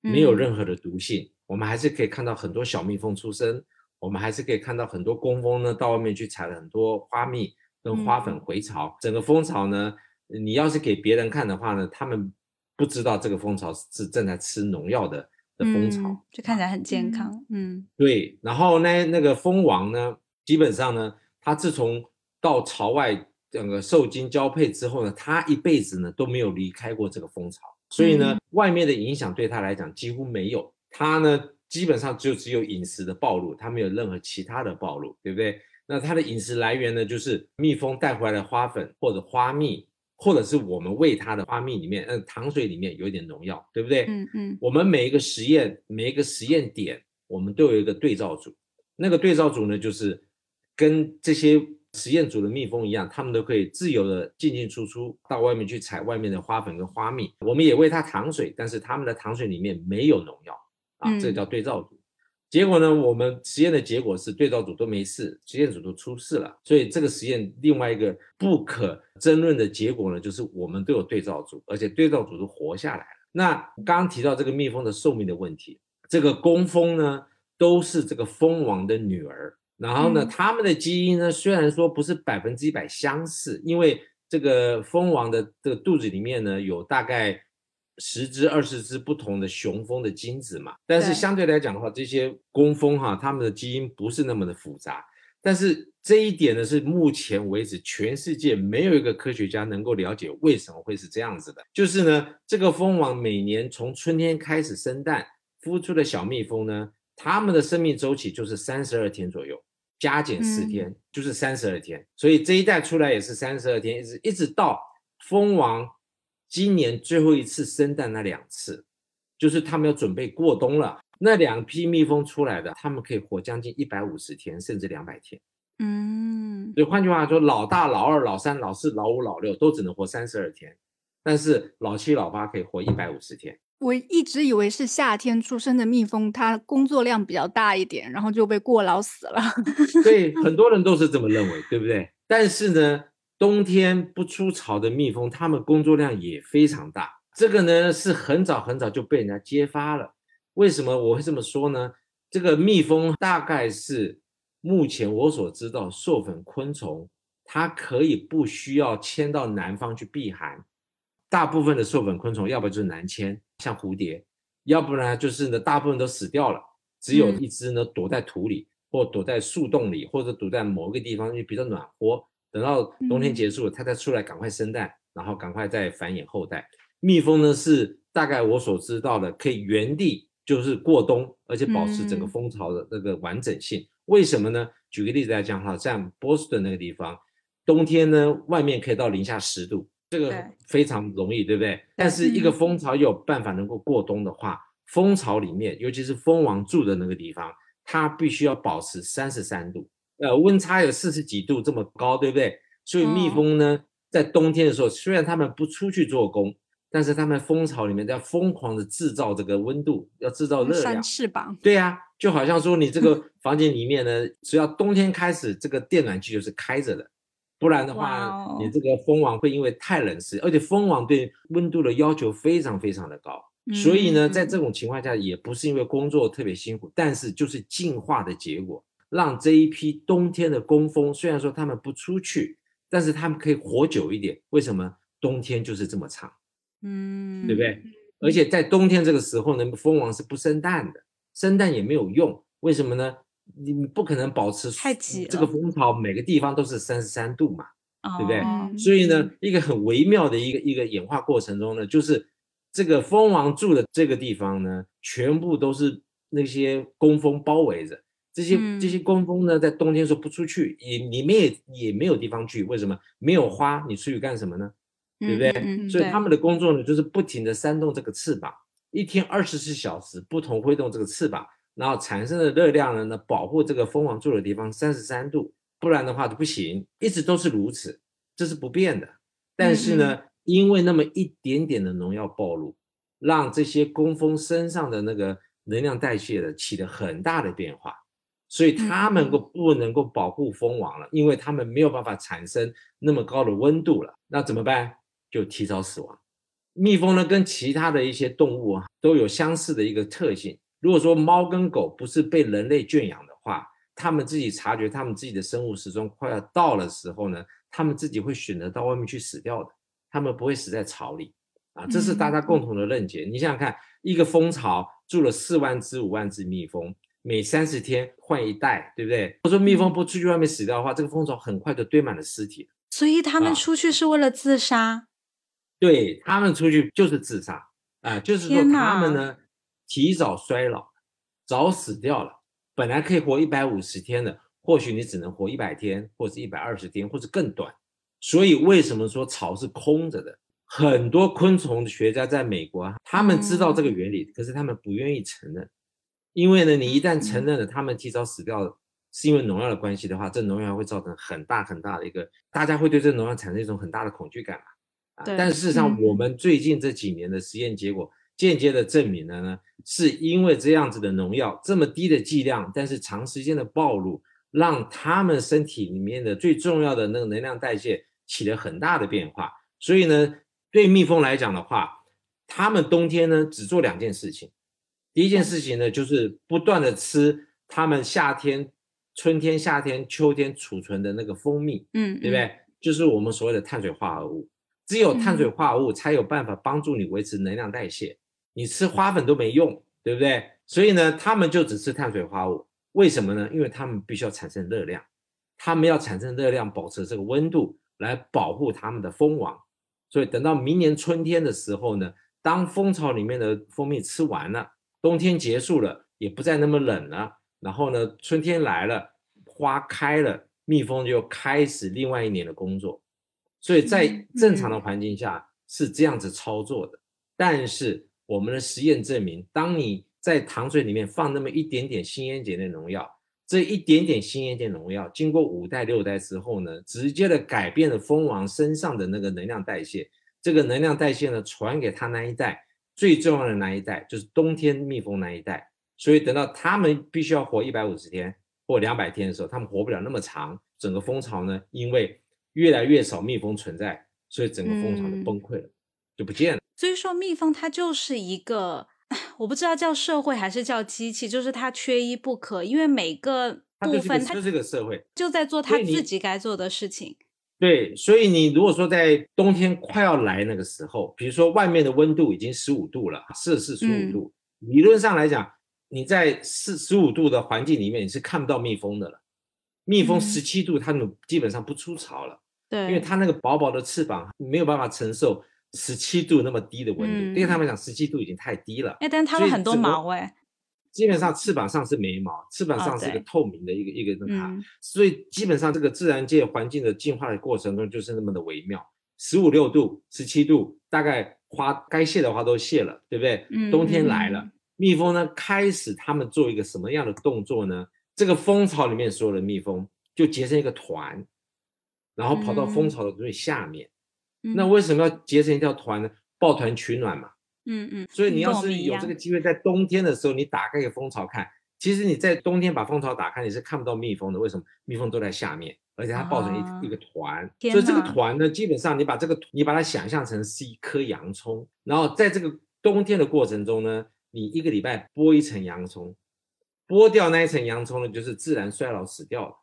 没有任何的毒性。我们还是可以看到很多小蜜蜂出生，我们还是可以看到很多工蜂呢到外面去采了很多花蜜跟花粉回巢。整个蜂巢呢，你要是给别人看的话呢，他们。不知道这个蜂巢是正在吃农药的的蜂巢，就看起来很健康。嗯，对。然后呢，那个蜂王呢，基本上呢，它自从到巢外整个受精交配之后呢，它一辈子呢都没有离开过这个蜂巢，所以呢，外面的影响对它来讲几乎没有。它呢，基本上就只有饮食的暴露，它没有任何其他的暴露，对不对？那它的饮食来源呢，就是蜜蜂带回来的花粉或者花蜜。或者是我们喂它的花蜜里面，嗯，糖水里面有一点农药，对不对？嗯嗯。我们每一个实验，每一个实验点，我们都有一个对照组。那个对照组呢，就是跟这些实验组的蜜蜂一样，它们都可以自由的进进出出，到外面去采外面的花粉跟花蜜。我们也喂它糖水，但是它们的糖水里面没有农药啊，这叫对照组。结果呢，我们实验的结果是对照组都没事，实验组都出事了。所以这个实验另外一个不可争论的结果呢，就是我们都有对照组，而且对照组都活下来了。那刚刚提到这个蜜蜂的寿命的问题，这个工蜂呢都是这个蜂王的女儿，然后呢，它们的基因呢虽然说不是百分之一百相似，因为这个蜂王的这个肚子里面呢有大概。十只、二十只不同的雄蜂的精子嘛，但是相对来讲的话，这些工蜂哈，它们的基因不是那么的复杂。但是这一点呢，是目前为止全世界没有一个科学家能够了解为什么会是这样子的。就是呢，这个蜂王每年从春天开始生蛋，孵出的小蜜蜂呢，它们的生命周期就是三十二天左右，加减四天就是三十二天。所以这一代出来也是三十二天，一直一直到蜂王。今年最后一次生蛋那两次，就是他们要准备过冬了。那两批蜜蜂出来的，他们可以活将近一百五十天，甚至两百天。嗯，所以换句话说，老大、老二、老三、老四、老五、老六都只能活三十二天，但是老七、老八可以活一百五十天。我一直以为是夏天出生的蜜蜂，它工作量比较大一点，然后就被过劳死了。对，很多人都是这么认为，对不对？但是呢？冬天不出巢的蜜蜂，它们工作量也非常大。这个呢是很早很早就被人家揭发了。为什么我会这么说呢？这个蜜蜂大概是目前我所知道授粉昆虫，它可以不需要迁到南方去避寒。大部分的授粉昆虫，要不就是南迁，像蝴蝶；要不然就是呢，大部分都死掉了，只有一只呢躲在土里，或躲在树洞里，或者躲在某一个地方，就比较暖和。等到冬天结束，它再出来赶快生蛋，然后赶快再繁衍后代。蜜蜂呢是大概我所知道的，可以原地就是过冬，而且保持整个蜂巢的那个完整性。为什么呢？举个例子来讲哈，像波士顿那个地方，冬天呢外面可以到零下十度，这个非常容易，对不对？但是一个蜂巢有办法能够过冬的话，蜂巢里面，尤其是蜂王住的那个地方，它必须要保持三十三度，呃，温差有四十几度这么高，对不对？所以蜜蜂呢，在冬天的时候，虽然它们不出去做工。但是它们蜂巢里面在疯狂的制造这个温度，要制造热量。翅膀。对呀，就好像说你这个 房间里面呢，只要冬天开始，这个电暖气就是开着的，不然的话，你这个蜂王会因为太冷死。而且蜂王对温度的要求非常非常的高，所以呢，在这种情况下，也不是因为工作特别辛苦，但是就是进化的结果，让这一批冬天的工蜂，虽然说他们不出去，但是他们可以活久一点。为什么？冬天就是这么长。嗯，对不对？而且在冬天这个时候呢，蜂王是不生蛋的，生蛋也没有用。为什么呢？你不可能保持太挤这个蜂巢每个地方都是三十三度嘛，对不对？所以呢，一个很微妙的一个一个演化过程中呢，就是这个蜂王住的这个地方呢，全部都是那些工蜂包围着。这些这些工蜂呢，在冬天时候不出去，也里面也也没有地方去。为什么？没有花，你出去干什么呢？对不对？所以他们的工作呢，就是不停的扇动这个翅膀，一天二十四小时不同挥动这个翅膀，然后产生的热量呢，呢保护这个蜂王住的地方三十三度，不然的话就不行，一直都是如此，这是不变的。但是呢，因为那么一点点的农药暴露，让这些工蜂身上的那个能量代谢的起了很大的变化，所以他们够不能够保护蜂王了，因为他们没有办法产生那么高的温度了，那怎么办？就提早死亡。蜜蜂呢，跟其他的一些动物啊，都有相似的一个特性。如果说猫跟狗不是被人类圈养的话，它们自己察觉它们自己的生物时钟快要到了时候呢，它们自己会选择到外面去死掉的。它们不会死在巢里啊，这是大家共同的认解。你想想看，一个蜂巢住了四万只、五万只蜜蜂，每三十天换一代，对不对？我说蜜蜂不出去外面死掉的话，这个蜂巢很快就堆满了尸体。所以他们出去是为了自杀。对他们出去就是自杀，啊，就是说他们呢提早衰老，早死掉了。本来可以活一百五十天的，或许你只能活一百天，或者一百二十天，或者更短。所以为什么说巢是空着的？很多昆虫学家在美国，他们知道这个原理，可是他们不愿意承认，因为呢，你一旦承认了他们提早死掉是因为农药的关系的话，这农药会造成很大很大的一个，大家会对这农药产生一种很大的恐惧感嘛。但事实上，我们最近这几年的实验结果间接的证明了呢，是因为这样子的农药这么低的剂量，但是长时间的暴露，让他们身体里面的最重要的那个能量代谢起了很大的变化。所以呢，对蜜蜂来讲的话，他们冬天呢只做两件事情，第一件事情呢就是不断的吃他们夏天、春天、夏天、秋天储存的那个蜂蜜，嗯，对不对？就是我们所谓的碳水化合物。只有碳水化合物才有办法帮助你维持能量代谢，你吃花粉都没用，对不对？所以呢，他们就只吃碳水化合物。为什么呢？因为他们必须要产生热量，他们要产生热量，保持这个温度来保护他们的蜂王。所以等到明年春天的时候呢，当蜂巢里面的蜂蜜吃完了，冬天结束了，也不再那么冷了，然后呢，春天来了，花开了，蜜蜂就开始另外一年的工作。所以在正常的环境下是这样子操作的，但是我们的实验证明，当你在糖水里面放那么一点点新烟碱的农药，这一点点新烟碱农药经过五代六代之后呢，直接的改变了蜂王身上的那个能量代谢，这个能量代谢呢传给他那一代最重要的那一代，就是冬天蜜蜂那一代，所以等到他们必须要活一百五十天或两百天的时候，他们活不了那么长，整个蜂巢呢因为。越来越少蜜蜂存在，所以整个蜂巢就崩溃了，就不见了。所以说，蜜蜂它就是一个，我不知道叫社会还是叫机器，就是它缺一不可，因为每个部分它就是个社会，就在做它自己该做的事情。对，所以你如果说在冬天快要来那个时候，比如说外面的温度已经十五度了，摄氏十五度，理论上来讲，你在四十五度的环境里面你是看不到蜜蜂的了。蜜蜂十七度，它们基本上不出巢了。对，因为它那个薄薄的翅膀没有办法承受十七度那么低的温度，对他们讲十七度已经太低了。哎，但它们很多毛哎，基本上翅膀上是没毛，翅膀上是一个透明的一个一个那它，所以基本上这个自然界环境的进化的过程中就是那么的微妙。十五六度、十七度，大概花该谢的花都谢了，对不对？嗯。冬天来了，蜜蜂呢开始他们做一个什么样的动作呢？这个蜂巢里面所有的蜜蜂就结成一个团，然后跑到蜂巢的最下面。那为什么要结成一条团呢？抱团取暖嘛。嗯嗯。所以你要是有这个机会，在冬天的时候，你打开一个蜂巢看，其实你在冬天把蜂巢打开，你是看不到蜜蜂的。为什么？蜜蜂都在下面，而且它抱成一一个团。所以这个团呢，基本上你把这个你把它想象成是一颗洋葱，然后在这个冬天的过程中呢，你一个礼拜剥一层洋葱，剥掉那一层洋葱呢，就是自然衰老死掉了。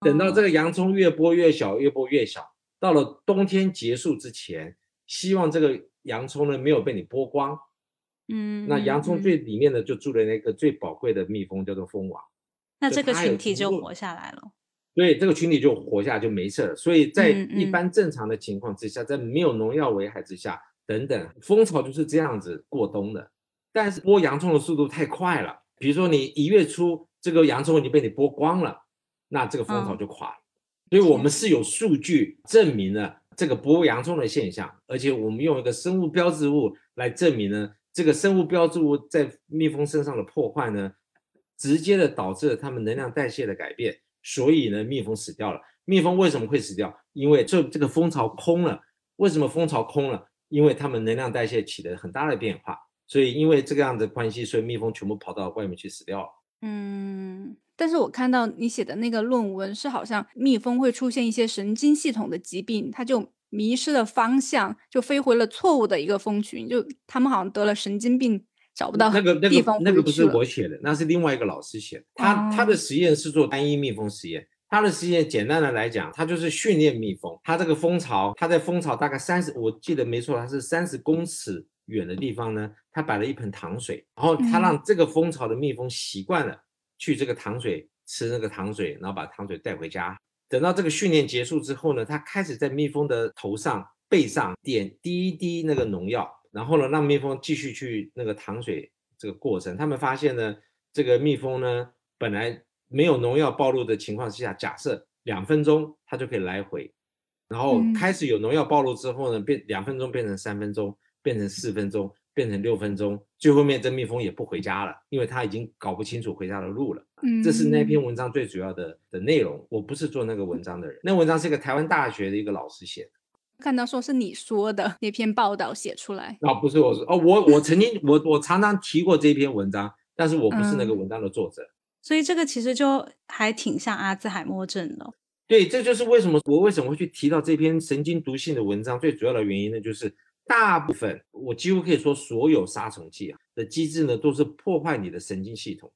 等到这个洋葱越剥越小，越剥越小。到了冬天结束之前，希望这个洋葱呢没有被你剥光，嗯，那洋葱最里面呢就住了那个最宝贵的蜜蜂，叫做蜂王，那这个群体就活下来了。对，这个群体就活下来就没事了。所以在一般正常的情况之下，在没有农药危害之下，等等，蜂巢就是这样子过冬的。但是剥洋葱的速度太快了，比如说你一月初这个洋葱已经被你剥光了，那这个蜂巢就垮了。所以我们是有数据证明了这个剥洋葱的现象，而且我们用一个生物标志物来证明呢，这个生物标志物在蜜蜂身上的破坏呢，直接的导致了它们能量代谢的改变，所以呢，蜜蜂死掉了。蜜蜂为什么会死掉？因为这这个蜂巢空了。为什么蜂巢空了？因为它们能量代谢起了很大的变化，所以因为这个样的关系，所以蜜蜂全部跑到外面去死掉了。嗯。但是我看到你写的那个论文是好像蜜蜂会出现一些神经系统的疾病，它就迷失了方向，就飞回了错误的一个蜂群，就他们好像得了神经病，找不到那个地方那个不是我写的，那是另外一个老师写的。他他的实验是做单一蜜蜂实验，他的实验简单的来讲，他就是训练蜜蜂，他这个蜂巢，他在蜂巢大概三十，我记得没错，他是三十公尺远的地方呢，他摆了一盆糖水，然后他让这个蜂巢的蜜蜂习惯了。去这个糖水吃那个糖水，然后把糖水带回家。等到这个训练结束之后呢，他开始在蜜蜂的头上、背上点滴一滴那个农药，然后呢，让蜜蜂继续去那个糖水这个过程。他们发现呢，这个蜜蜂呢，本来没有农药暴露的情况之下，假设两分钟它就可以来回，然后开始有农药暴露之后呢，变两分钟变成三分钟，变成四分钟。变成六分钟，最后面这蜜蜂也不回家了，因为它已经搞不清楚回家的路了。嗯，这是那篇文章最主要的的内容。我不是做那个文章的人，那文章是一个台湾大学的一个老师写的。看到说是你说的那篇报道写出来，啊，不是我说哦，我我曾经我我常常提过这篇文章，但是我不是那个文章的作者。所以这个其实就还挺像阿兹海默症的。对，这就是为什么我为什么会去提到这篇神经毒性的文章，最主要的原因呢，就是。大部分，我几乎可以说，所有杀虫剂啊的机制呢，都是破坏你的神经系统，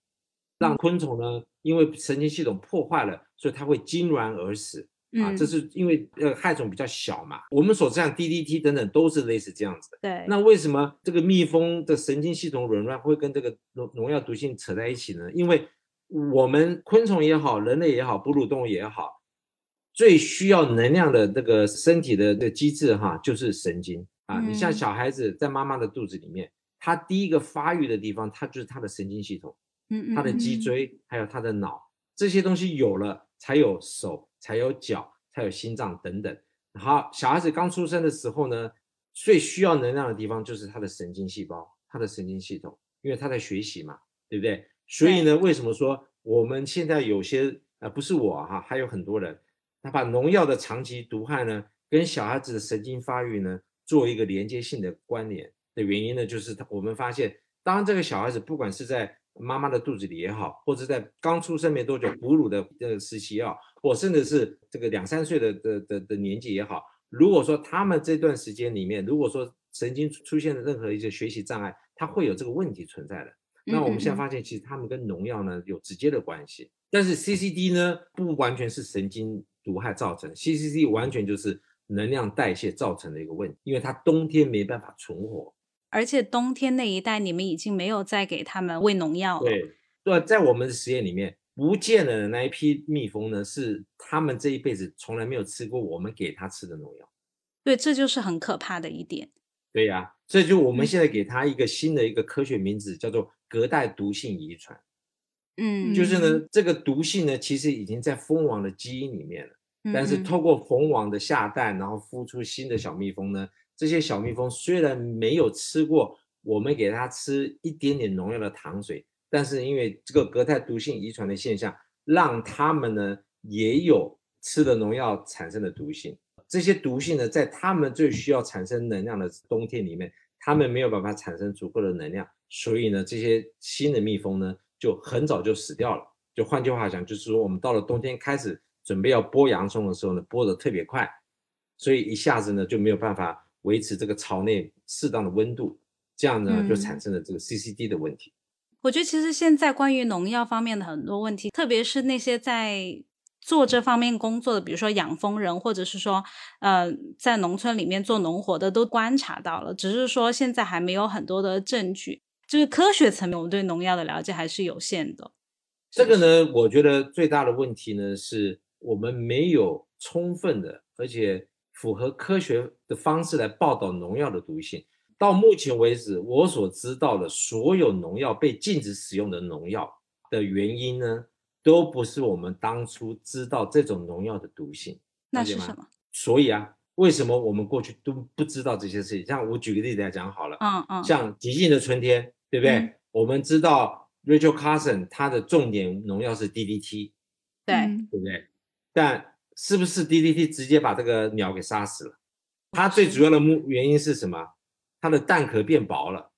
让昆虫呢，因为神经系统破坏了，所以它会痉挛而死啊。这是因为呃害虫比较小嘛。我们所知的 DDT 等等都是类似这样子的。对。那为什么这个蜜蜂的神经系统紊乱会跟这个农农药毒性扯在一起呢？因为我们昆虫也好，人类也好，哺乳动物也好，最需要能量的这个身体的的机制哈，就是神经。啊，你像小孩子在妈妈的肚子里面，他第一个发育的地方，他就是他的神经系统，嗯嗯，他的脊椎还有他的脑这些东西有了，才有手，才有脚，才有心脏等等。好，小孩子刚出生的时候呢，最需要能量的地方就是他的神经细胞，他的神经系统，因为他在学习嘛，对不对？所以呢，为什么说我们现在有些啊，不是我哈，还有很多人，他把农药的长期毒害呢，跟小孩子的神经发育呢。做一个连接性的关联的原因呢，就是他我们发现，当这个小孩子不管是在妈妈的肚子里也好，或者在刚出生没多久哺乳的个时期也好，或甚至是这个两三岁的的的的年纪也好，如果说他们这段时间里面，如果说神经出现了任何一些学习障碍，他会有这个问题存在的。那我们现在发现，其实他们跟农药呢有直接的关系，但是 CCD 呢不完全是神经毒害造成，CCD 完全就是。能量代谢造成的一个问题，因为它冬天没办法存活，而且冬天那一代你们已经没有再给他们喂农药了。对，对，在我们的实验里面，不见了的那一批蜜蜂呢，是他们这一辈子从来没有吃过我们给他吃的农药。对，这就是很可怕的一点。对呀，所以就我们现在给它一个新的一个科学名字，叫做隔代毒性遗传。嗯，就是呢，这个毒性呢，其实已经在蜂王的基因里面了。但是透过蜂网的下蛋，然后孵出新的小蜜蜂呢，这些小蜜蜂虽然没有吃过我们给它吃一点点农药的糖水，但是因为这个隔代毒性遗传的现象，让它们呢也有吃的农药产生的毒性。这些毒性呢，在它们最需要产生能量的冬天里面，它们没有办法产生足够的能量，所以呢，这些新的蜜蜂呢，就很早就死掉了。就换句话讲，就是说，我们到了冬天开始准备要剥洋葱的时候呢，剥得特别快，所以一下子呢就没有办法维持这个槽内适当的温度，这样呢就产生了这个 CCD 的问题。我觉得其实现在关于农药方面的很多问题，特别是那些在。做这方面工作的，比如说养蜂人，或者是说，呃，在农村里面做农活的，都观察到了。只是说现在还没有很多的证据，就是科学层面，我们对农药的了解还是有限的。这个呢，我觉得最大的问题呢，是我们没有充分的，而且符合科学的方式来报道农药的毒性。到目前为止，我所知道的所有农药被禁止使用的农药的原因呢？都不是我们当初知道这种农药的毒性，那是什么？所以啊，为什么我们过去都不知道这些事情？像我举个例子来讲好了，嗯嗯，像极尽的春天，对不对？我们知道 Rachel Carson 它的重点农药是 DDT，对对不对？但是不是 DDT 直接把这个鸟给杀死了？它最主要的目原因是什么？它的蛋壳变薄了。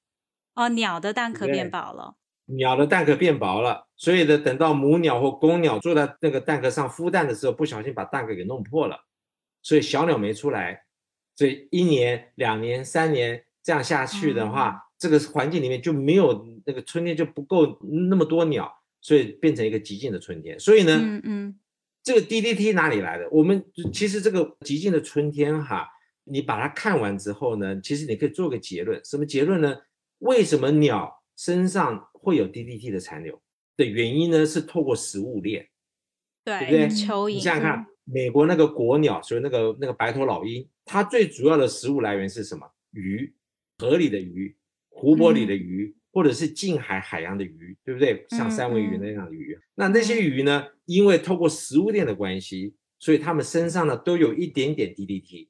哦，鸟的蛋壳变薄了。鸟的蛋壳变薄了，所以呢，等到母鸟或公鸟坐在那个蛋壳上孵蛋的时候，不小心把蛋壳给弄破了，所以小鸟没出来。所以一年、两年、三年这样下去的话，这个环境里面就没有那个春天就不够那么多鸟，所以变成一个极静的春天。所以呢，嗯嗯，这个 DDT 哪里来的？我们其实这个极尽的春天哈，你把它看完之后呢，其实你可以做个结论，什么结论呢？为什么鸟身上？会有 DDT 的残留的原因呢？是透过食物链，对不对？蚯蚓，你想想看，美国那个国鸟，所以那个那个白头老鹰，它最主要的食物来源是什么？鱼，河里的鱼，湖泊里的鱼，或者是近海海洋的鱼，对不对？像三文鱼那样的鱼。那那些鱼呢？因为透过食物链的关系，所以它们身上呢都有一点点 DDT。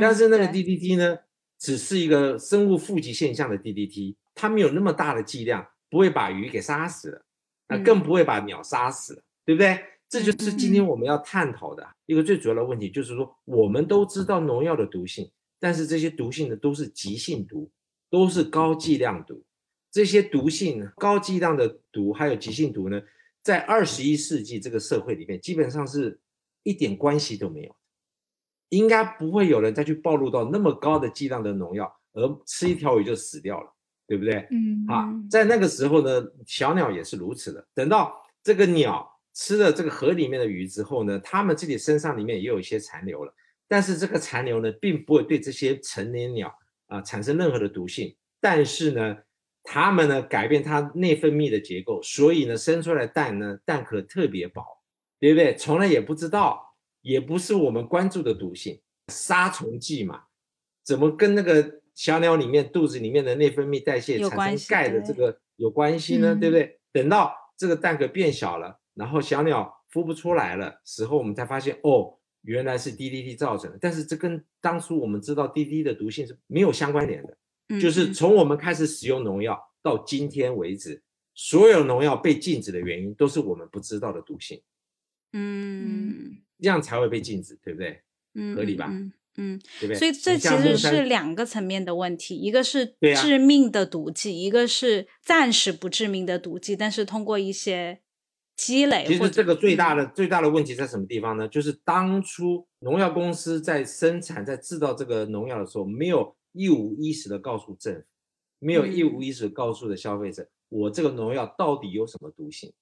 但是那个 DDT 呢，只是一个生物富集现象的 DDT，它没有那么大的剂量。不会把鱼给杀死了，那更不会把鸟杀死了，对不对？这就是今天我们要探讨的一个最主要的问题，就是说我们都知道农药的毒性，但是这些毒性呢都是急性毒，都是高剂量毒。这些毒性高剂量的毒还有急性毒呢，在二十一世纪这个社会里面，基本上是一点关系都没有，应该不会有人再去暴露到那么高的剂量的农药，而吃一条鱼就死掉了。对不对？嗯，啊，在那个时候呢，小鸟也是如此的。等到这个鸟吃了这个河里面的鱼之后呢，它们自己身上里面也有一些残留了。但是这个残留呢，并不会对这些成年鸟啊产生任何的毒性。但是呢，它们呢改变它内分泌的结构，所以呢生出来蛋呢蛋壳特别薄，对不对？从来也不知道，也不是我们关注的毒性，杀虫剂嘛，怎么跟那个？小鸟里面肚子里面的内分泌代谢产生钙的这个有关系呢，对不对？等到这个蛋壳变小了，然后小鸟孵不出来了时候，我们才发现哦，原来是 DDT 造成的。但是这跟当初我们知道 DDT 的毒性是没有相关联的。就是从我们开始使用农药到今天为止，所有农药被禁止的原因都是我们不知道的毒性。嗯，这样才会被禁止，对不对？嗯，合理吧？嗯，对对？所以这其实是两个层面的问题，一个是致命的毒剂，一个是暂时不致命的毒剂，但是通过一些积累，其实这个最大的最大的问题在什么地方呢？就是当初农药公司在生产在制造这个农药的时候，没有一五一十的告诉政府，没有一五一十告诉的消费者，我这个农药到底有什么毒性？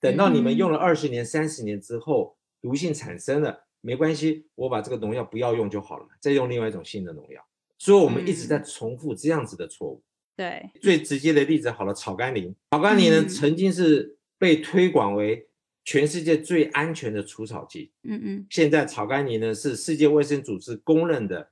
等到你们用了二十年、三十年之后，毒性产生了。没关系，我把这个农药不要用就好了嘛，再用另外一种新的农药。所以我们一直在重复这样子的错误。对，最直接的例子好了，草甘膦。草甘膦呢，曾经是被推广为全世界最安全的除草剂。嗯嗯。现在草甘膦呢，是世界卫生组织公认的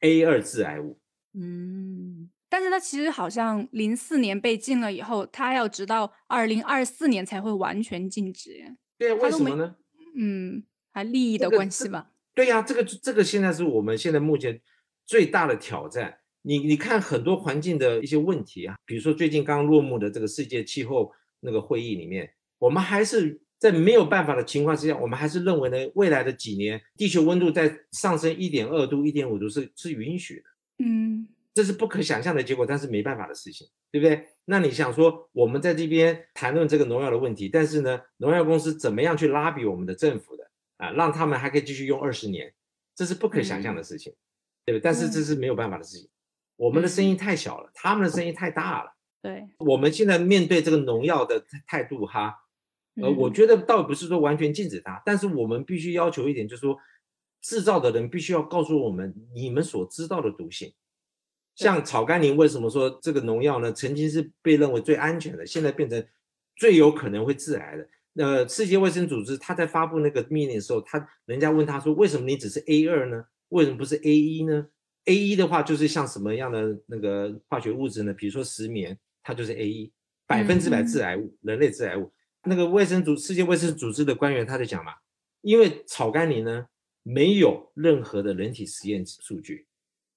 A 二致癌物。嗯。但是它其实好像零四年被禁了以后，它要直到二零二四年才会完全禁止。对，为什么呢？嗯。还利益的关系吧？对呀，这个这个现在是我们现在目前最大的挑战。你你看很多环境的一些问题啊，比如说最近刚落幕的这个世界气候那个会议里面，我们还是在没有办法的情况之下，我们还是认为呢，未来的几年地球温度在上升一点二度、一点五度是是允许的。嗯，这是不可想象的结果，但是没办法的事情，对不对？那你想说，我们在这边谈论这个农药的问题，但是呢，农药公司怎么样去拉比我们的政府的？啊，让他们还可以继续用二十年，这是不可想象的事情，对不对？但是这是没有办法的事情。我们的声音太小了，他们的声音太大了。对，我们现在面对这个农药的态度哈，呃，我觉得倒不是说完全禁止它，但是我们必须要求一点，就是说，制造的人必须要告诉我们你们所知道的毒性。像草甘膦，为什么说这个农药呢？曾经是被认为最安全的，现在变成最有可能会致癌的。呃，世界卫生组织他在发布那个命令的时候，他人家问他说，为什么你只是 A 二呢？为什么不是 A 一呢？A 一的话就是像什么样的那个化学物质呢？比如说石棉，它就是 A 一，百分之百致癌物，人类致癌物。那个卫生组世界卫生组织的官员他在讲嘛，因为草甘膦呢没有任何的人体实验数据，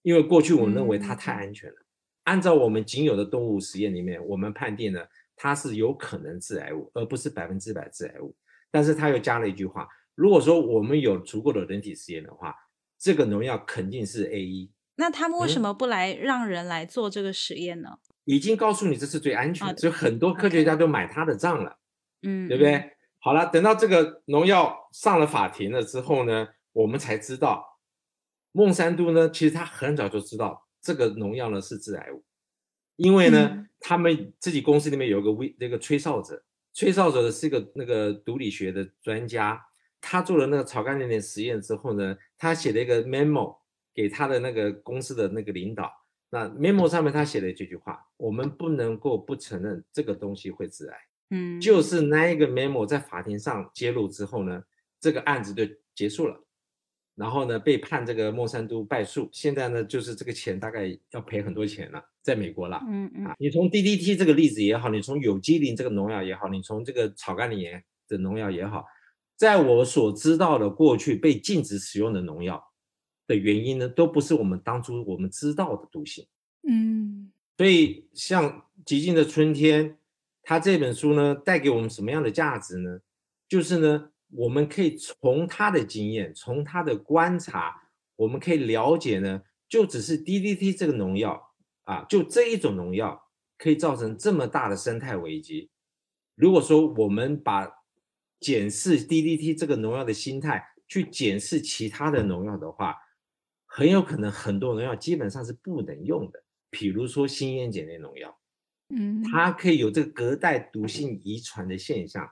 因为过去我们认为它太安全了，按照我们仅有的动物实验里面，我们判定呢。它是有可能致癌物，而不是百分之百致癌物。但是他又加了一句话：如果说我们有足够的人体实验的话，这个农药肯定是 A 一。那他们为什么不来让人来做这个实验呢？已经告诉你这是最安全的，所以很多科学家都买他的账了，嗯，对不对？好了，等到这个农药上了法庭了之后呢，我们才知道，孟山都呢，其实他很早就知道这个农药呢是致癌物。因为呢，他们自己公司里面有个微那个吹哨者，吹哨者的是一个那个毒理学的专家，他做了那个草甘膦的实验之后呢，他写了一个 memo 给他的那个公司的那个领导，那 memo 上面他写了这句话：我们不能够不承认这个东西会致癌。嗯，就是那一个 memo 在法庭上揭露之后呢，这个案子就结束了。然后呢，被判这个莫山都败诉。现在呢，就是这个钱大概要赔很多钱了，在美国了。嗯嗯。你从 DDT 这个例子也好，你从有机磷这个农药也好，你从这个草甘膦的农药也好，在我所知道的过去被禁止使用的农药的原因呢，都不是我们当初我们知道的毒性。嗯。所以像《极静的春天》，他这本书呢，带给我们什么样的价值呢？就是呢。我们可以从他的经验，从他的观察，我们可以了解呢，就只是 DDT 这个农药啊，就这一种农药可以造成这么大的生态危机。如果说我们把检视 DDT 这个农药的心态去检视其他的农药的话，很有可能很多农药基本上是不能用的。比如说新烟碱类农药，嗯，它可以有这个隔代毒性遗传的现象。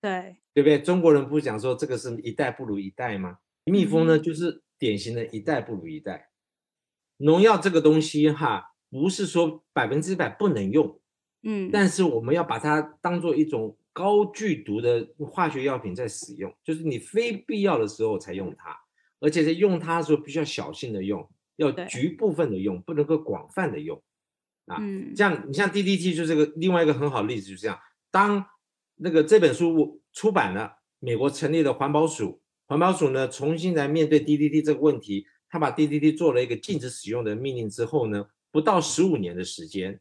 对。对不对？中国人不是讲说这个是一代不如一代吗？蜜蜂呢，就是典型的一代不如一代。农药这个东西哈，不是说百分之百不能用，嗯，但是我们要把它当做一种高剧毒的化学药品在使用，就是你非必要的时候才用它，而且在用它的时候必须要小心的用，要局部分的用，不能够广泛的用。啊，这样你像 DDT 就是个另外一个很好的例子，就是这样，当。那个这本书出版了，美国成立了环保署，环保署呢重新来面对 DDT 这个问题，他把 DDT 做了一个禁止使用的命令之后呢，不到十五年的时间，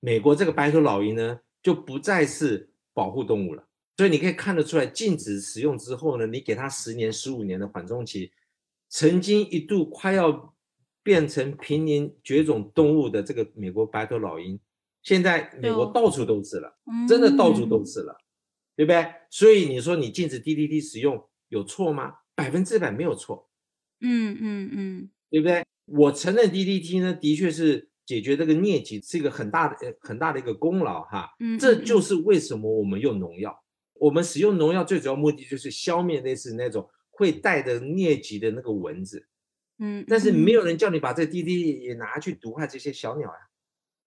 美国这个白头老鹰呢就不再是保护动物了。所以你可以看得出来，禁止使用之后呢，你给它十年、十五年的缓冲期，曾经一度快要变成濒临绝种动物的这个美国白头老鹰。现在美国到处都是了，真的到处都是了，对不对？所以你说你禁止 DDT 使用有错吗？百分之百没有错。嗯嗯嗯，对不对？我承认 DDT 呢，的确是解决这个疟疾是一个很大的、很大的一个功劳哈。嗯，这就是为什么我们用农药。我们使用农药最主要目的就是消灭类似那种会带着疟疾的那个蚊子。嗯，但是没有人叫你把这 DDT 也拿去毒害这些小鸟呀。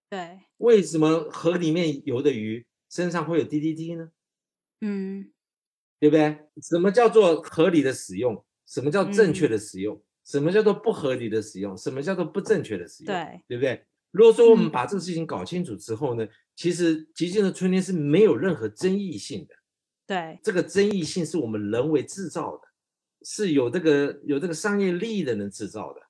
对，为什么河里面游的鱼身上会有 DDT 呢？嗯，对不对？什么叫做合理的使用？什么叫正确的使用？什么叫做不合理的使用？什么叫做不正确的使用？对，对不对？如果说我们把这个事情搞清楚之后呢，其实极尽的春天是没有任何争议性的。对，这个争议性是我们人为制造的。是有这个有这个商业利益的人制造的。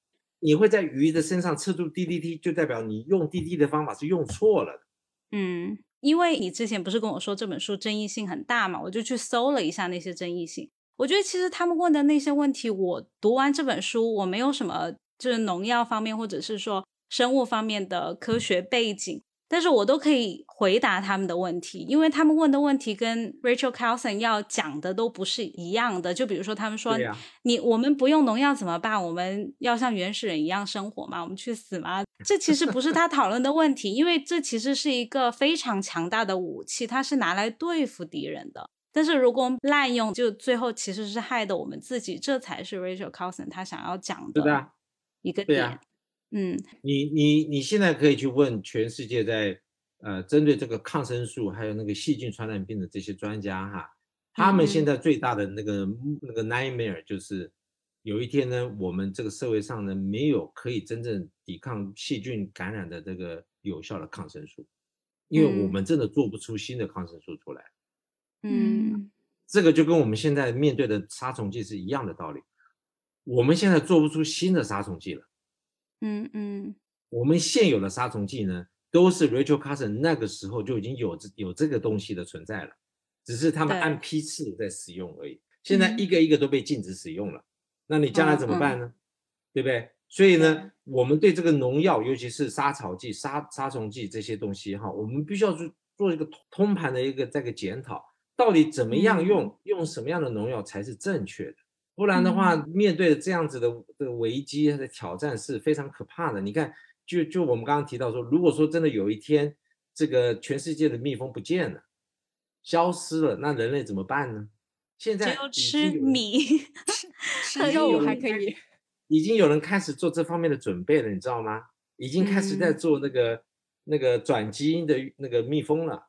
你会在鱼的身上测出 DDT，就代表你用 DD 的方法是用错了。嗯，因为你之前不是跟我说这本书争议性很大嘛，我就去搜了一下那些争议性。我觉得其实他们问的那些问题，我读完这本书，我没有什么就是农药方面或者是说生物方面的科学背景。但是我都可以回答他们的问题，因为他们问的问题跟 Rachel Carlson 要讲的都不是一样的。就比如说，他们说你我们不用农药怎么办？我们要像原始人一样生活吗？我们去死吗？这其实不是他讨论的问题，因为这其实是一个非常强大的武器，它是拿来对付敌人的。但是如果滥用，就最后其实是害的我们自己，这才是 Rachel Carlson 他想要讲的一个点。嗯，你你你现在可以去问全世界在呃针对这个抗生素还有那个细菌传染病的这些专家哈，他们现在最大的那个那个 nightmare 就是有一天呢，我们这个社会上呢没有可以真正抵抗细菌感染的这个有效的抗生素，因为我们真的做不出新的抗生素出来。嗯，这个就跟我们现在面对的杀虫剂是一样的道理，我们现在做不出新的杀虫剂了。嗯嗯，我们现有的杀虫剂呢，都是 Rachel Carson 那个时候就已经有这有这个东西的存在了，只是他们按批次在使用而已。现在一个一个都被禁止使用了，那你将来怎么办呢？对不对？所以呢，我们对这个农药，尤其是杀草剂、杀杀虫剂这些东西哈，我们必须要去做一个通盘的一个这个检讨，到底怎么样用，用什么样的农药才是正确的。不然的话，面对这样子的的危机的挑战是非常可怕的。你看，就就我们刚刚提到说，如果说真的有一天这个全世界的蜜蜂不见了，消失了，那人类怎么办呢？现在只有吃米，吃 肉还可以。已经有人开始做这方面的准备了，你知道吗？已经开始在做那个那个转基因的那个蜜蜂了。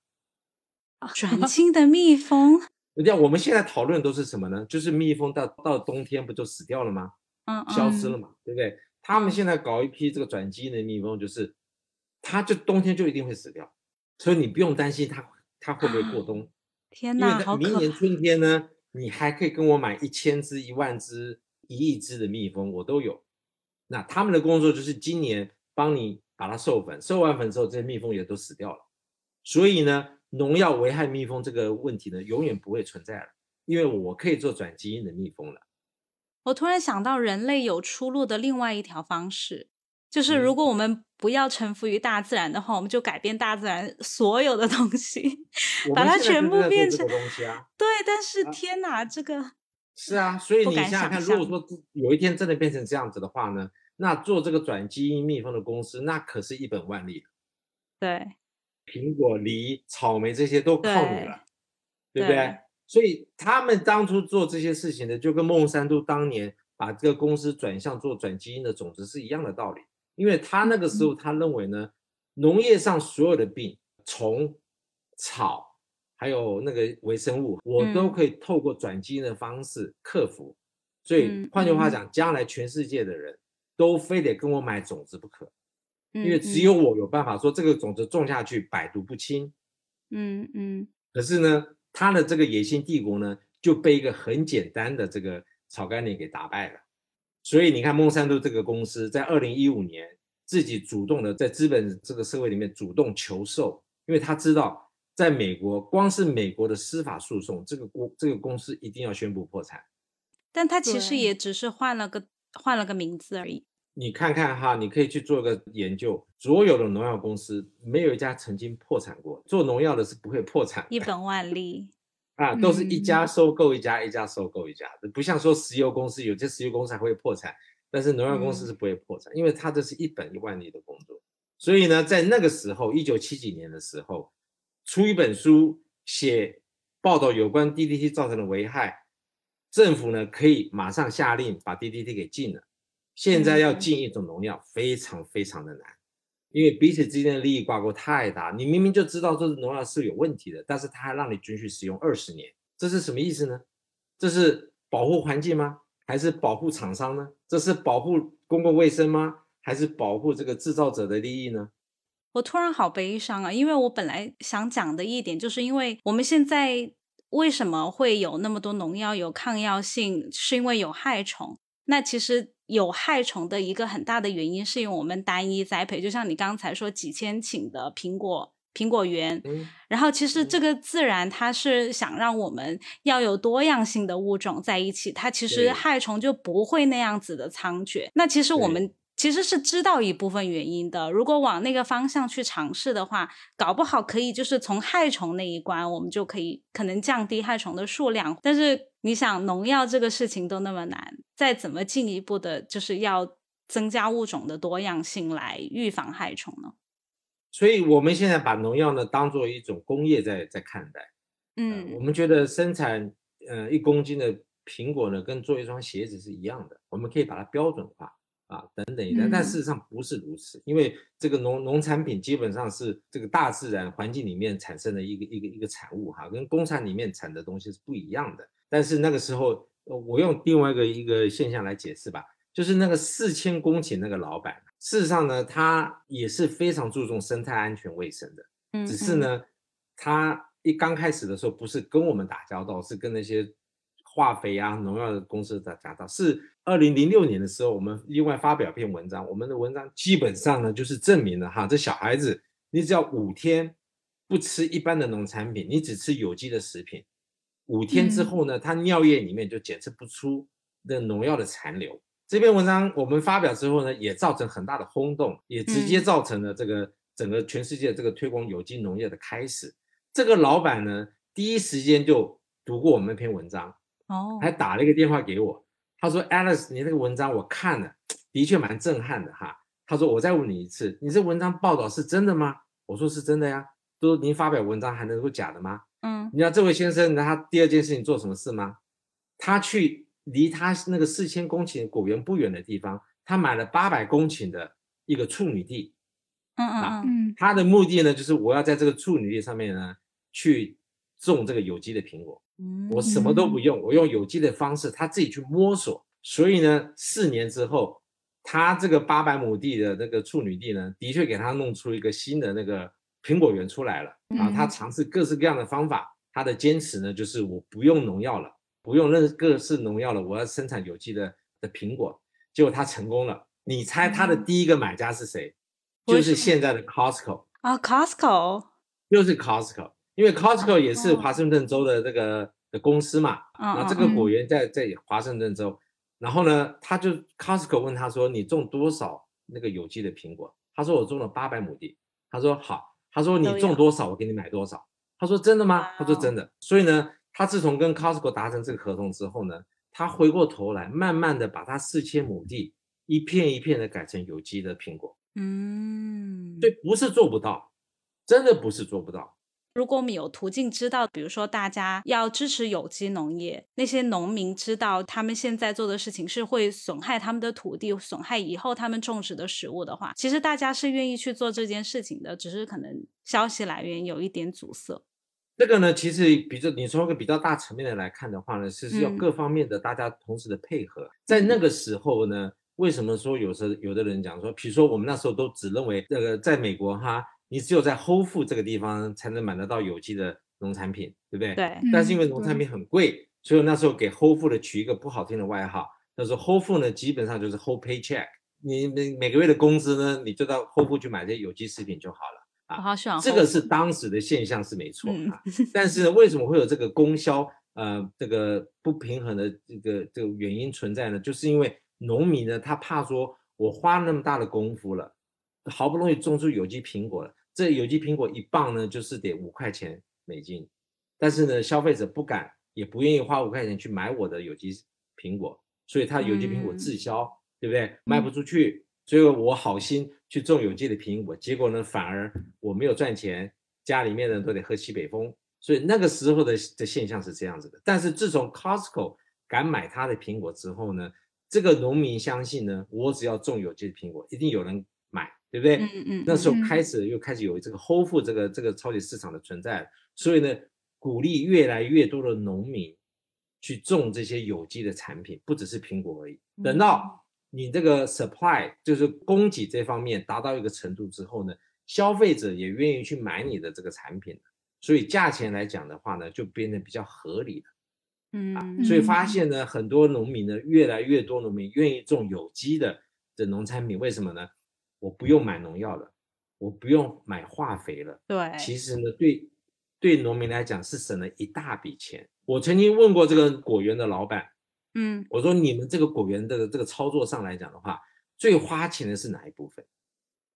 转基因的蜜蜂。人家我们现在讨论都是什么呢？就是蜜蜂到到冬天不就死掉了吗？嗯，消失了嘛，对不对？他们现在搞一批这个转基因的蜜蜂，就是它就冬天就一定会死掉，所以你不用担心它它会不会过冬。天哪，好明年春天呢，你还可以跟我买一千只、一万只、一亿只的蜜蜂，我都有。那他们的工作就是今年帮你把它授粉，授完粉之后，这些蜜蜂也都死掉了。所以呢。农药危害蜜蜂这个问题呢，永远不会存在了，因为我可以做转基因的蜜蜂了。我突然想到，人类有出路的另外一条方式，就是如果我们不要臣服于大自然的话，我们就改变大自然所有的东西，把它全部变成东西啊。对，但是天哪，这个是啊，所以你想想看，如果说有一天真的变成这样子的话呢，那做这个转基因蜜蜂的公司，那可是一本万利的。对。苹果、梨、草莓这些都靠你了，对不对？所以他们当初做这些事情的，就跟孟山都当年把这个公司转向做转基因的种子是一样的道理。因为他那个时候他认为呢，农业上所有的病、虫、草，还有那个微生物，我都可以透过转基因的方式克服。所以换句话讲，将来全世界的人都非得跟我买种子不可。因为只有我有办法说这个种子种下去百毒不侵，嗯嗯。可是呢，他的这个野心帝国呢就被一个很简单的这个草甘膦给打败了。所以你看，孟山都这个公司在二零一五年自己主动的在资本这个社会里面主动求售，因为他知道在美国光是美国的司法诉讼，这个公这个公司一定要宣布破产。但他其实也只是换了个换了个名字而已。你看看哈，你可以去做个研究，所有的农药公司没有一家曾经破产过。做农药的是不会破产，一本万利啊，都是一家收购一家，一家收购一家的，不像说石油公司，有些石油公司还会破产，但是农药公司是不会破产，因为它这是一本一万利的工作。所以呢，在那个时候，一九七几年的时候，出一本书写报道有关 DDT 造成的危害，政府呢可以马上下令把 DDT 给禁了。现在要进一种农药非常非常的难，因为彼此之间的利益挂钩太大。你明明就知道这农药是有问题的，但是它还让你允许使用二十年，这是什么意思呢？这是保护环境吗？还是保护厂商呢？这是保护公共卫生吗？还是保护这个制造者的利益呢？我突然好悲伤啊，因为我本来想讲的一点，就是因为我们现在为什么会有那么多农药有抗药性？是因为有害虫。那其实有害虫的一个很大的原因，是因为我们单一栽培，就像你刚才说几千顷的苹果。苹果园，然后其实这个自然它是想让我们要有多样性的物种在一起，它其实害虫就不会那样子的猖獗。那其实我们其实是知道一部分原因的，如果往那个方向去尝试的话，搞不好可以就是从害虫那一关，我们就可以可能降低害虫的数量。但是你想农药这个事情都那么难，再怎么进一步的，就是要增加物种的多样性来预防害虫呢？所以我们现在把农药呢当做一种工业在在看待，嗯，我们觉得生产呃一公斤的苹果呢跟做一双鞋子是一样的，我们可以把它标准化啊等等一等，但事实上不是如此，因为这个农农产品基本上是这个大自然环境里面产生的一个一个一个产物哈，跟工厂里面产的东西是不一样的。但是那个时候，我用另外一个一个现象来解释吧，就是那个四千公顷那个老板。事实上呢，他也是非常注重生态安全卫生的。嗯，只是呢，他一刚开始的时候不是跟我们打交道，是跟那些化肥啊、农药的公司打交道。是二零零六年的时候，我们另外发表一篇文章，我们的文章基本上呢就是证明了哈，这小孩子你只要五天不吃一般的农产品，你只吃有机的食品，五天之后呢，他尿液里面就检测不出那农药的残留。这篇文章我们发表之后呢，也造成很大的轰动，也直接造成了这个整个全世界这个推广有机农业的开始。这个老板呢，第一时间就读过我们那篇文章，哦，还打了一个电话给我，他说：“Alice，你那个文章我看了，的确蛮震撼的哈。”他说：“我再问你一次，你这文章报道是真的吗？”我说：“是真的呀。”说：“您发表文章还能够假的吗？”嗯，你知道这位先生他第二件事情做什么事吗？他去。离他那个四千公顷果园不远的地方，他买了八百公顷的一个处女地。嗯嗯嗯，他的目的呢，就是我要在这个处女地上面呢，去种这个有机的苹果。嗯，我什么都不用，我用有机的方式，他自己去摸索。所以呢，四年之后，他这个八百亩地的那个处女地呢，的确给他弄出一个新的那个苹果园出来了。啊，他尝试各式各样的方法，他的坚持呢，就是我不用农药了。不用任各式农药了，我要生产有机的的苹果，结果他成功了。你猜他的第一个买家是谁？就是现在的 Costco 啊，Costco 又是 Costco，因为 Costco 也是华盛顿州的这个的公司嘛。那这个果园在在华盛顿州，然后呢，他就 Costco 问他说：“你种多少那个有机的苹果？”他说：“我种了八百亩地。”他说：“好。”他说：“你种多少，我给你买多少。”他说：“真的吗？”他说：“真的。”所以呢。他自从跟 Costco 达成这个合同之后呢，他回过头来，慢慢的把他四千亩地一片一片的改成有机的苹果。嗯，对，不是做不到，真的不是做不到。如果我们有途径知道，比如说大家要支持有机农业，那些农民知道他们现在做的事情是会损害他们的土地，损害以后他们种植的食物的话，其实大家是愿意去做这件事情的，只是可能消息来源有一点阻塞。这个呢，其实比较你从一个比较大层面的来看的话呢，是是要各方面的大家同时的配合。在那个时候呢，为什么说有时有的人讲说，比如说我们那时候都只认为，这个在美国哈，你只有在 Whole Food 这个地方才能买得到有机的农产品，对不对？对。但是因为农产品很贵，所以那时候给 Whole Food 取一个不好听的外号，他说 Whole Food 呢基本上就是 Whole Paycheck，你每每个月的工资呢，你就到 Whole Food 去买这些有机食品就好了。啊好爽，这个是当时的现象是没错啊，但是为什么会有这个供销呃这个不平衡的这个这个原因存在呢？就是因为农民呢，他怕说我花那么大的功夫了，好不容易种出有机苹果了，这有机苹果一磅呢就是得五块钱美金，但是呢消费者不敢也不愿意花五块钱去买我的有机苹果，所以他有机苹果滞销，对不对？卖不出去。所以我好心去种有机的苹果，结果呢反而我没有赚钱，家里面人都得喝西北风。所以那个时候的的现象是这样子的。但是自从 Costco 敢买他的苹果之后呢，这个农民相信呢，我只要种有机的苹果，一定有人买，对不对？嗯嗯。那时候开始又开始有这个 Whole Food 这个这个超级市场的存在，所以呢，鼓励越来越多的农民去种这些有机的产品，不只是苹果而已。等到你这个 supply 就是供给这方面达到一个程度之后呢，消费者也愿意去买你的这个产品所以价钱来讲的话呢，就变得比较合理了。嗯，所以发现呢，很多农民呢，越来越多农民愿意种有机的的农产品，为什么呢？我不用买农药了，我不用买化肥了。对，其实呢，对对农民来讲是省了一大笔钱。我曾经问过这个果园的老板，嗯，我说你们这个果园的这个操作上来讲的话，最花钱的是哪一部分？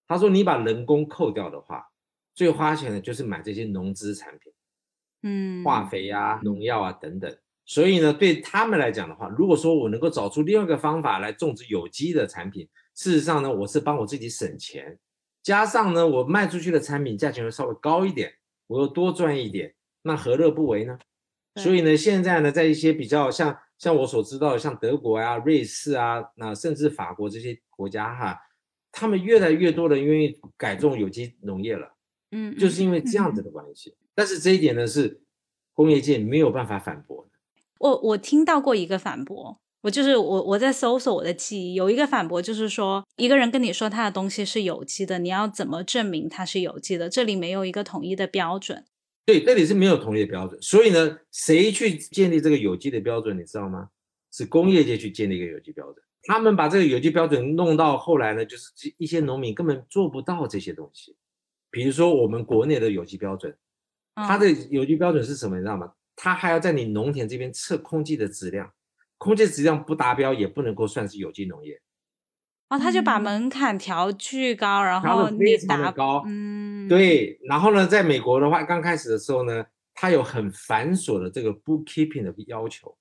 他说你把人工扣掉的话，最花钱的就是买这些农资产品，嗯，化肥啊、农药啊等等。所以呢，对他们来讲的话，如果说我能够找出另外一个方法来种植有机的产品，事实上呢，我是帮我自己省钱，加上呢，我卖出去的产品价钱会稍微高一点，我又多赚一点，那何乐不为呢？所以呢，现在呢，在一些比较像像我所知道的，像德国啊、瑞士啊，那甚至法国这些国家哈，他们越来越多人愿意改种有机农业了，嗯，就是因为这样子的关系。但是这一点呢，是工业界没有办法反驳。我我听到过一个反驳，我就是我我在搜索我的记忆，有一个反驳就是说，一个人跟你说他的东西是有机的，你要怎么证明它是有机的？这里没有一个统一的标准。对，这里是没有统一的标准，所以呢，谁去建立这个有机的标准？你知道吗？是工业界去建立一个有机标准，他们把这个有机标准弄到后来呢，就是一些农民根本做不到这些东西。比如说我们国内的有机标准，它的有机标准是什么？你知道吗？他还要在你农田这边测空气的质量，空气质量不达标也不能够算是有机农业。哦，他就把门槛调巨高，然后非常的高，嗯，对。然后呢，在美国的话，刚开始的时候呢，他有很繁琐的这个 bookkeeping 的要求，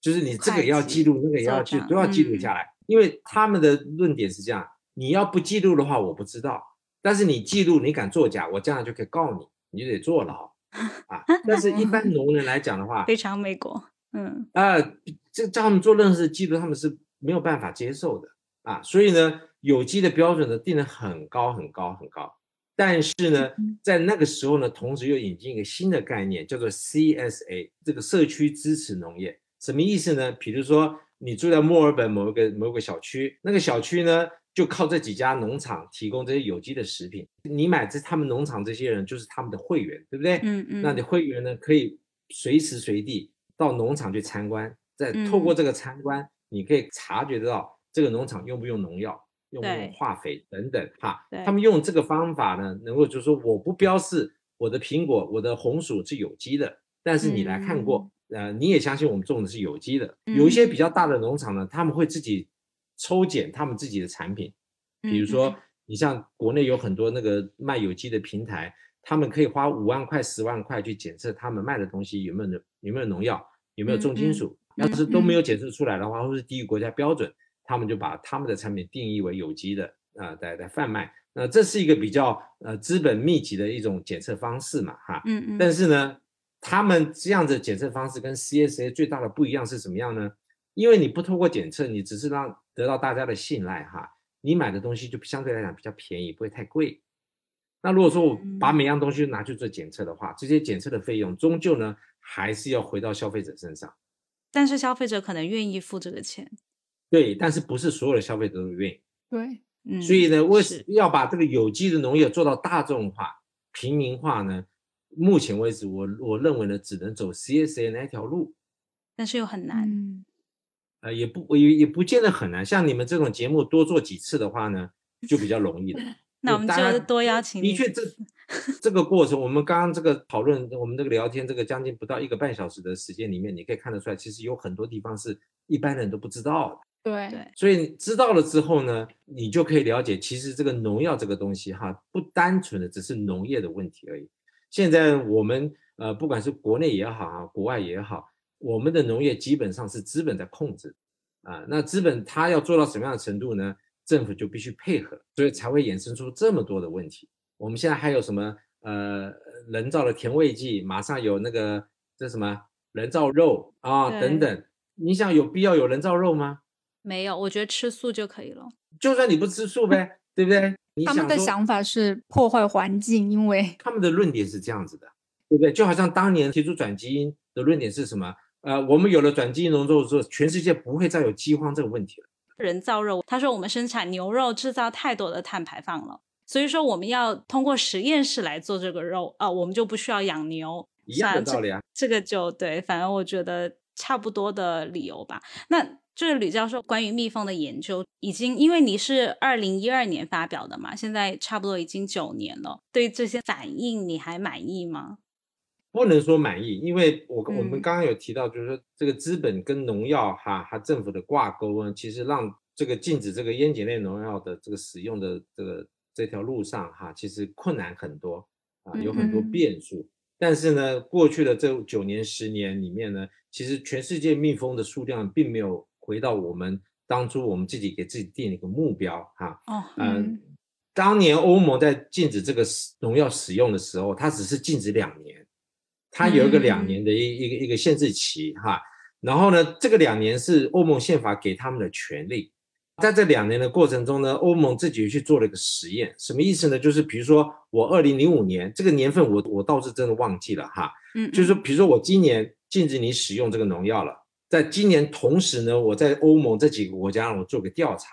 就是你这个要记录，那个也要记，都要记录下来。因为他们的论点是这样：你要不记录的话，我不知道；但是你记录，你敢作假，我将来就可以告你，你就得坐牢。啊，但是一般农人来讲的话，非常美国，嗯，啊，这叫他们做任何事记录，他们是没有办法接受的啊。所以呢，有机的标准呢定的很高很高很高。但是呢，在那个时候呢，同时又引进一个新的概念，叫做 CSA，这个社区支持农业，什么意思呢？比如说你住在墨尔本某一个某个小区，那个小区呢。就靠这几家农场提供这些有机的食品，你买这他们农场这些人就是他们的会员，对不对？嗯嗯。那你会员呢，可以随时随地到农场去参观，再透过这个参观，你可以察觉得到这个农场用不用农药，用不用化肥等等哈。他们用这个方法呢，能够就是说我不标示我的苹果、我的红薯是有机的，但是你来看过，呃，你也相信我们种的是有机的。有一些比较大的农场呢，他们会自己。抽检他们自己的产品，比如说你像国内有很多那个卖有机的平台，他们可以花五万块、十万块去检测他们卖的东西有没有有没有农药、有没有重金属。要是都没有检测出来的话，或是低于国家标准，他们就把他们的产品定义为有机的啊，在在贩卖。那这是一个比较呃资本密集的一种检测方式嘛，哈。嗯嗯。但是呢，他们这样的检测方式跟 CSA 最大的不一样是什么样呢？因为你不通过检测，你只是让得到大家的信赖哈，你买的东西就相对来讲比较便宜，不会太贵。那如果说我把每样东西拿去做检测的话，这些检测的费用终究呢还是要回到消费者身上。但是消费者可能愿意付这个钱。对，但是不是所有的消费者都愿意。对，嗯。所以呢，为什要把这个有机的农业做到大众化、平民化呢？目前为止，我我认为呢，只能走 CSA 那条路。但是又很难。呃，也不也也不见得很难。像你们这种节目多做几次的话呢，就比较容易了。那我们就多邀请。的确，这这个过程，我们刚刚这个讨论，我们这个聊天，这个将近不到一个半小时的时间里面，你可以看得出来，其实有很多地方是一般人都不知道的。对对。所以知道了之后呢，你就可以了解，其实这个农药这个东西哈，不单纯的只是农业的问题而已。现在我们呃，不管是国内也好啊，国外也好。我们的农业基本上是资本在控制，啊，那资本它要做到什么样的程度呢？政府就必须配合，所以才会衍生出这么多的问题。我们现在还有什么呃人造的甜味剂，马上有那个这什么人造肉啊等等，你想有必要有人造肉吗？没有，我觉得吃素就可以了。就算你不吃素呗，对不对？他们的想法是破坏环境，因为他们的论点是这样子的，对不对？就好像当年提出转基因的论点是什么？呃，我们有了转基因农作物之后，全世界不会再有饥荒这个问题了。人造肉，他说我们生产牛肉制造太多的碳排放了。所以说我们要通过实验室来做这个肉啊，我们就不需要养牛。一样的道理啊，这个就对，反正我觉得差不多的理由吧。那就是吕教授关于蜜蜂的研究，已经因为你是二零一二年发表的嘛，现在差不多已经九年了，对这些反应你还满意吗？不能说满意，因为我我们刚刚有提到，就是说这个资本跟农药哈，它政府的挂钩呢，其实让这个禁止这个烟碱类农药的这个使用的这个这条路上哈，其实困难很多啊，有很多变数。但是呢，过去的这九年十年里面呢，其实全世界蜜蜂的数量并没有回到我们当初我们自己给自己定的一个目标哈。哦，嗯，当年欧盟在禁止这个农药使用的时候，它只是禁止两年。它有一个两年的一一个一个限制期哈，然后呢，这个两年是欧盟宪法给他们的权利，在这两年的过程中呢，欧盟自己去做了一个实验，什么意思呢？就是比如说我二零零五年这个年份我我倒是真的忘记了哈，嗯，就是说比如说我今年禁止你使用这个农药了，在今年同时呢，我在欧盟这几个国家我做个调查，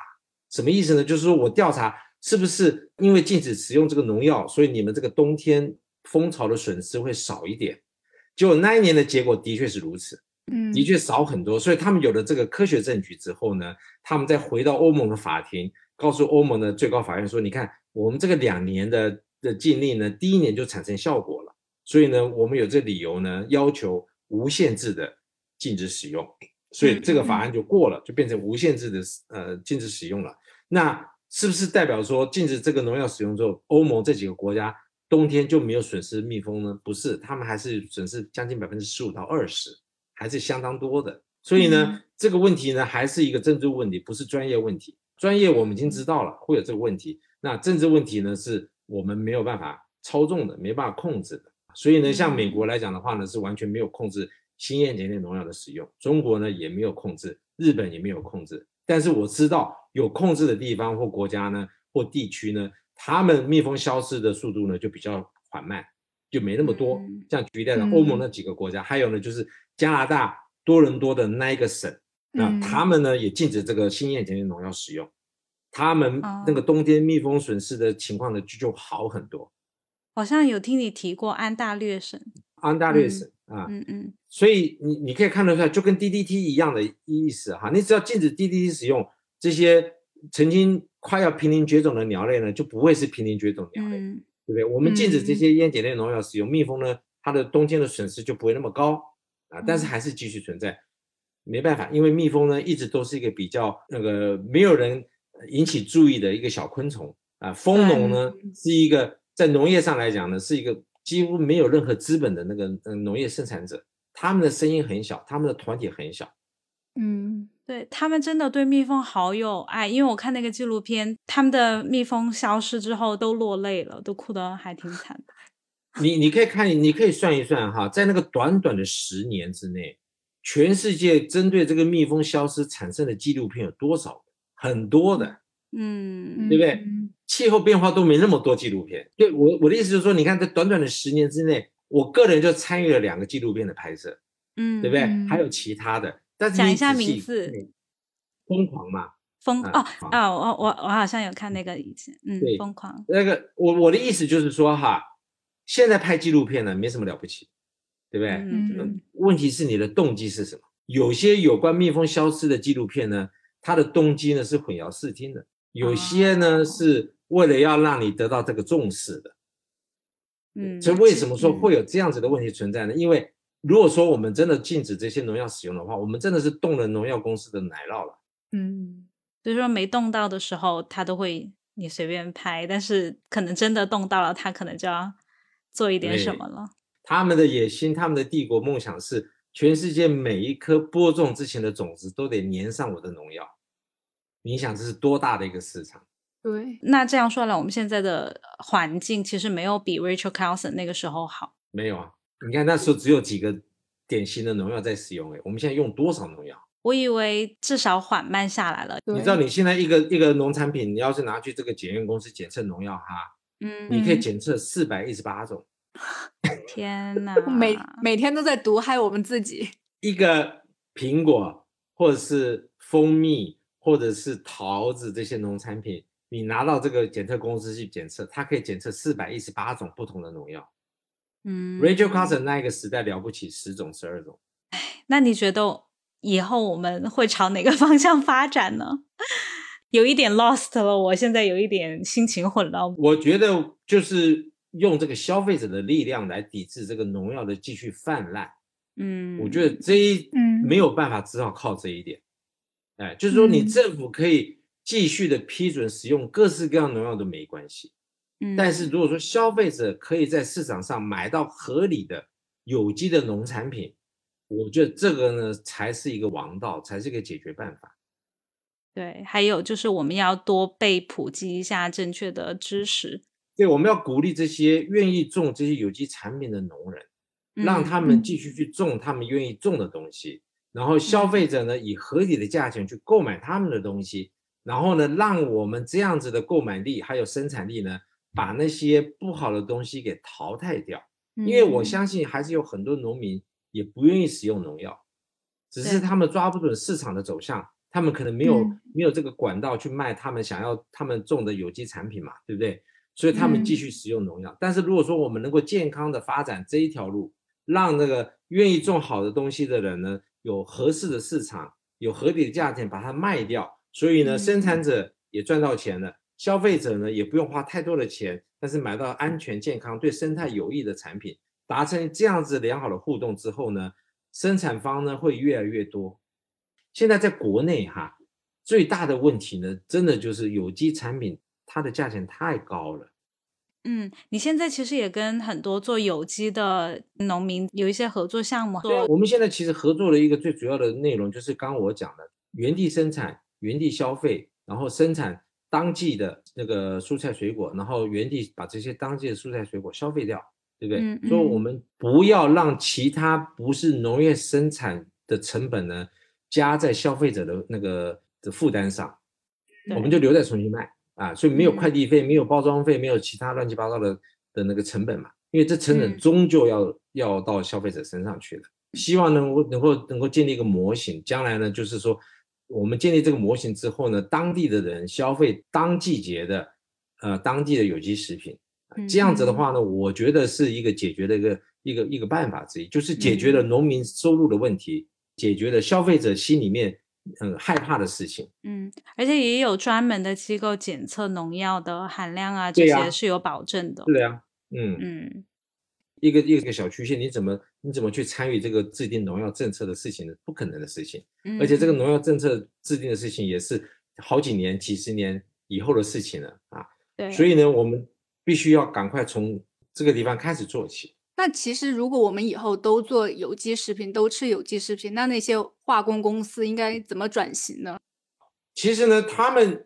什么意思呢？就是说我调查是不是因为禁止使用这个农药，所以你们这个冬天蜂巢的损失会少一点。就那一年的结果的确是如此，嗯，的确少很多。所以他们有了这个科学证据之后呢，他们再回到欧盟的法庭，告诉欧盟的最高法院说：“你看，我们这个两年的的禁令呢，第一年就产生效果了。所以呢，我们有这理由呢，要求无限制的禁止使用。所以这个法案就过了，就变成无限制的呃禁止使用了。那是不是代表说禁止这个农药使用之后，欧盟这几个国家？”冬天就没有损失蜜蜂呢？不是，他们还是损失将近百分之十五到二十，还是相当多的。所以呢，这个问题呢，还是一个政治问题，不是专业问题。专业我们已经知道了会有这个问题，那政治问题呢，是我们没有办法操纵的，没办法控制的。所以呢，像美国来讲的话呢，是完全没有控制新烟碱类农药的使用；中国呢，也没有控制，日本也没有控制。但是我知道有控制的地方或国家呢，或地区呢。他们蜜蜂消失的速度呢就比较缓慢，就没那么多。像举例来欧盟那几个国家，还有呢就是加拿大多伦多的那一个省，那他们呢也禁止这个新烟碱类农药使用，他们那个冬天蜜蜂损失的情况呢就就好很多。好像有听你提过安大略省，安大略省啊，嗯嗯，所以你你可以看得出来，就跟 DDT 一样的意思哈，你只要禁止 DDT 使用这些。曾经快要濒临绝种的鸟类呢，就不会是濒临绝种鸟类，对不对？我们禁止这些烟碱类农药使用，蜜蜂呢，它的冬天的损失就不会那么高啊，但是还是继续存在。没办法，因为蜜蜂呢，一直都是一个比较那个没有人引起注意的一个小昆虫啊。蜂农呢，是一个在农业上来讲呢，是一个几乎没有任何资本的那个嗯农业生产者，他们的声音很小，他们的团体很小，嗯。对他们真的对蜜蜂好有爱，因为我看那个纪录片，他们的蜜蜂消失之后都落泪了，都哭得还挺惨的。你你可以看，你可以算一算哈，在那个短短的十年之内，全世界针对这个蜜蜂消失产生的纪录片有多少？很多的，嗯，对不对？气候变化都没那么多纪录片。对我我的意思就是说，你看在短短的十年之内，我个人就参与了两个纪录片的拍摄，嗯，对不对？还有其他的。讲一下名字，疯狂嘛？疯哦哦，我我我好像有看那个以前，嗯，疯狂。那个我我的意思就是说哈，现在拍纪录片呢没什么了不起，对不对？嗯。问题是你的动机是什么？有些有关蜜蜂消失的纪录片呢，它的动机呢是混淆视听的，有些呢是为了要让你得到这个重视的。嗯。所以为什么说会有这样子的问题存在呢？因为如果说我们真的禁止这些农药使用的话，我们真的是动了农药公司的奶酪了。嗯，所以说没动到的时候，他都会你随便拍，但是可能真的动到了，他可能就要做一点什么了。他们的野心，他们的帝国梦想是全世界每一颗播种之前的种子都得粘上我的农药。你想这是多大的一个市场？对。那这样说来，我们现在的环境其实没有比 Rachel Carlson 那个时候好。没有啊。你看那时候只有几个典型的农药在使用，哎，我们现在用多少农药？我以为至少缓慢下来了。你知道你现在一个一个农产品，你要是拿去这个检验公司检测农药哈，嗯，你可以检测四百一十八种。天哪，每每天都在毒害我们自己。一个苹果或者是蜂蜜或者是桃子这些农产品。你拿到这个检测公司去检测，它可以检测四百一十八种不同的农药。嗯，Rachel Carson 那一个时代了不起，十种十二种。哎，那你觉得以后我们会朝哪个方向发展呢？有一点 lost 了，我现在有一点心情混乱。我觉得就是用这个消费者的力量来抵制这个农药的继续泛滥。嗯，我觉得这一嗯没有办法，只好靠这一点。哎，就是说你政府可以继续的批准使用各式各样农药都没关系。嗯，但是如果说消费者可以在市场上买到合理的有机的农产品，我觉得这个呢才是一个王道，才是一个解决办法。对，还有就是我们要多被普及一下正确的知识。对，我们要鼓励这些愿意种这些有机产品的农人，让他们继续去种他们愿意种的东西。然后消费者呢，以合理的价钱去购买他们的东西。然后呢，让我们这样子的购买力还有生产力呢，把那些不好的东西给淘汰掉。因为我相信还是有很多农民也不愿意使用农药，只是他们抓不准市场的走向。他们可能没有没有这个管道去卖他们想要他们种的有机产品嘛，对不对？所以他们继续使用农药。但是如果说我们能够健康的发展这一条路，让那个愿意种好的东西的人呢，有合适的市场，有合理的价钱把它卖掉，所以呢，生产者也赚到钱了，消费者呢也不用花太多的钱，但是买到安全、健康、对生态有益的产品，达成这样子良好的互动之后呢，生产方呢会越来越多。现在在国内哈，最大的问题呢，真的就是有机产品它的价钱太高了。嗯，你现在其实也跟很多做有机的农民有一些合作项目。对，我们现在其实合作的一个最主要的内容就是刚我讲的原地生产、原地消费，然后生产当季的那个蔬菜水果，然后原地把这些当季的蔬菜水果消费掉，对不对？嗯嗯、所以我们不要让其他不是农业生产的成本呢。加在消费者的那个的负担上，我们就留在重庆卖啊，所以没有快递费，没有包装费，没有其他乱七八糟的的那个成本嘛，因为这成本终究要要到消费者身上去的。希望能够能够能够建立一个模型，将来呢，就是说我们建立这个模型之后呢，当地的人消费当季节的呃当地的有机食品，这样子的话呢，我觉得是一个解决的一个一个一个办法之一，就是解决了农民收入的问题。解决了消费者心里面很害怕的事情。嗯，而且也有专门的机构检测农药的含量啊，这些是有保证的。是的呀，嗯嗯，一个一个小区县，你怎么你怎么去参与这个制定农药政策的事情呢？不可能的事情。嗯、而且这个农药政策制定的事情也是好几年、几十年以后的事情了啊。对。所以呢，我们必须要赶快从这个地方开始做起。那其实，如果我们以后都做有机食品，都吃有机食品，那那些化工公司应该怎么转型呢？其实呢，他们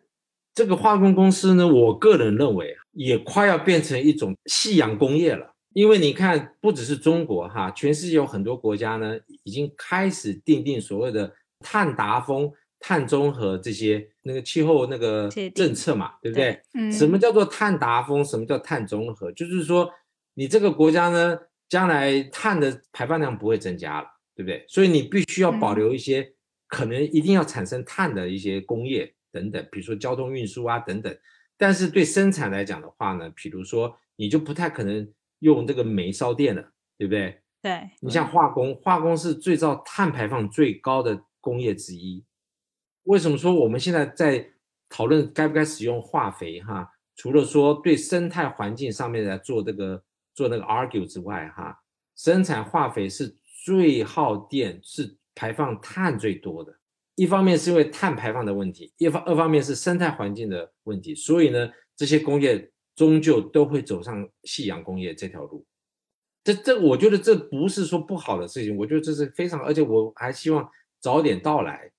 这个化工公司呢，我个人认为也快要变成一种夕阳工业了。因为你看，不只是中国哈，全世界有很多国家呢，已经开始定定所谓的碳达峰、碳中和这些那个气候那个政策嘛，对不对？嗯。什么叫做碳达峰？什么叫碳中和？就是说。你这个国家呢，将来碳的排放量不会增加了，对不对？所以你必须要保留一些可能一定要产生碳的一些工业等等，比如说交通运输啊等等。但是对生产来讲的话呢，比如说你就不太可能用这个煤烧电的，对不对？对。你像化工，化工是最造碳排放最高的工业之一。为什么说我们现在在讨论该不该使用化肥？哈，除了说对生态环境上面来做这个。做那个 argue 之外，哈，生产化肥是最耗电，是排放碳最多的。一方面是因为碳排放的问题，一方二方面是生态环境的问题。所以呢，这些工业终究都会走上夕阳工业这条路。这这，我觉得这不是说不好的事情，我觉得这是非常，而且我还希望早点到来。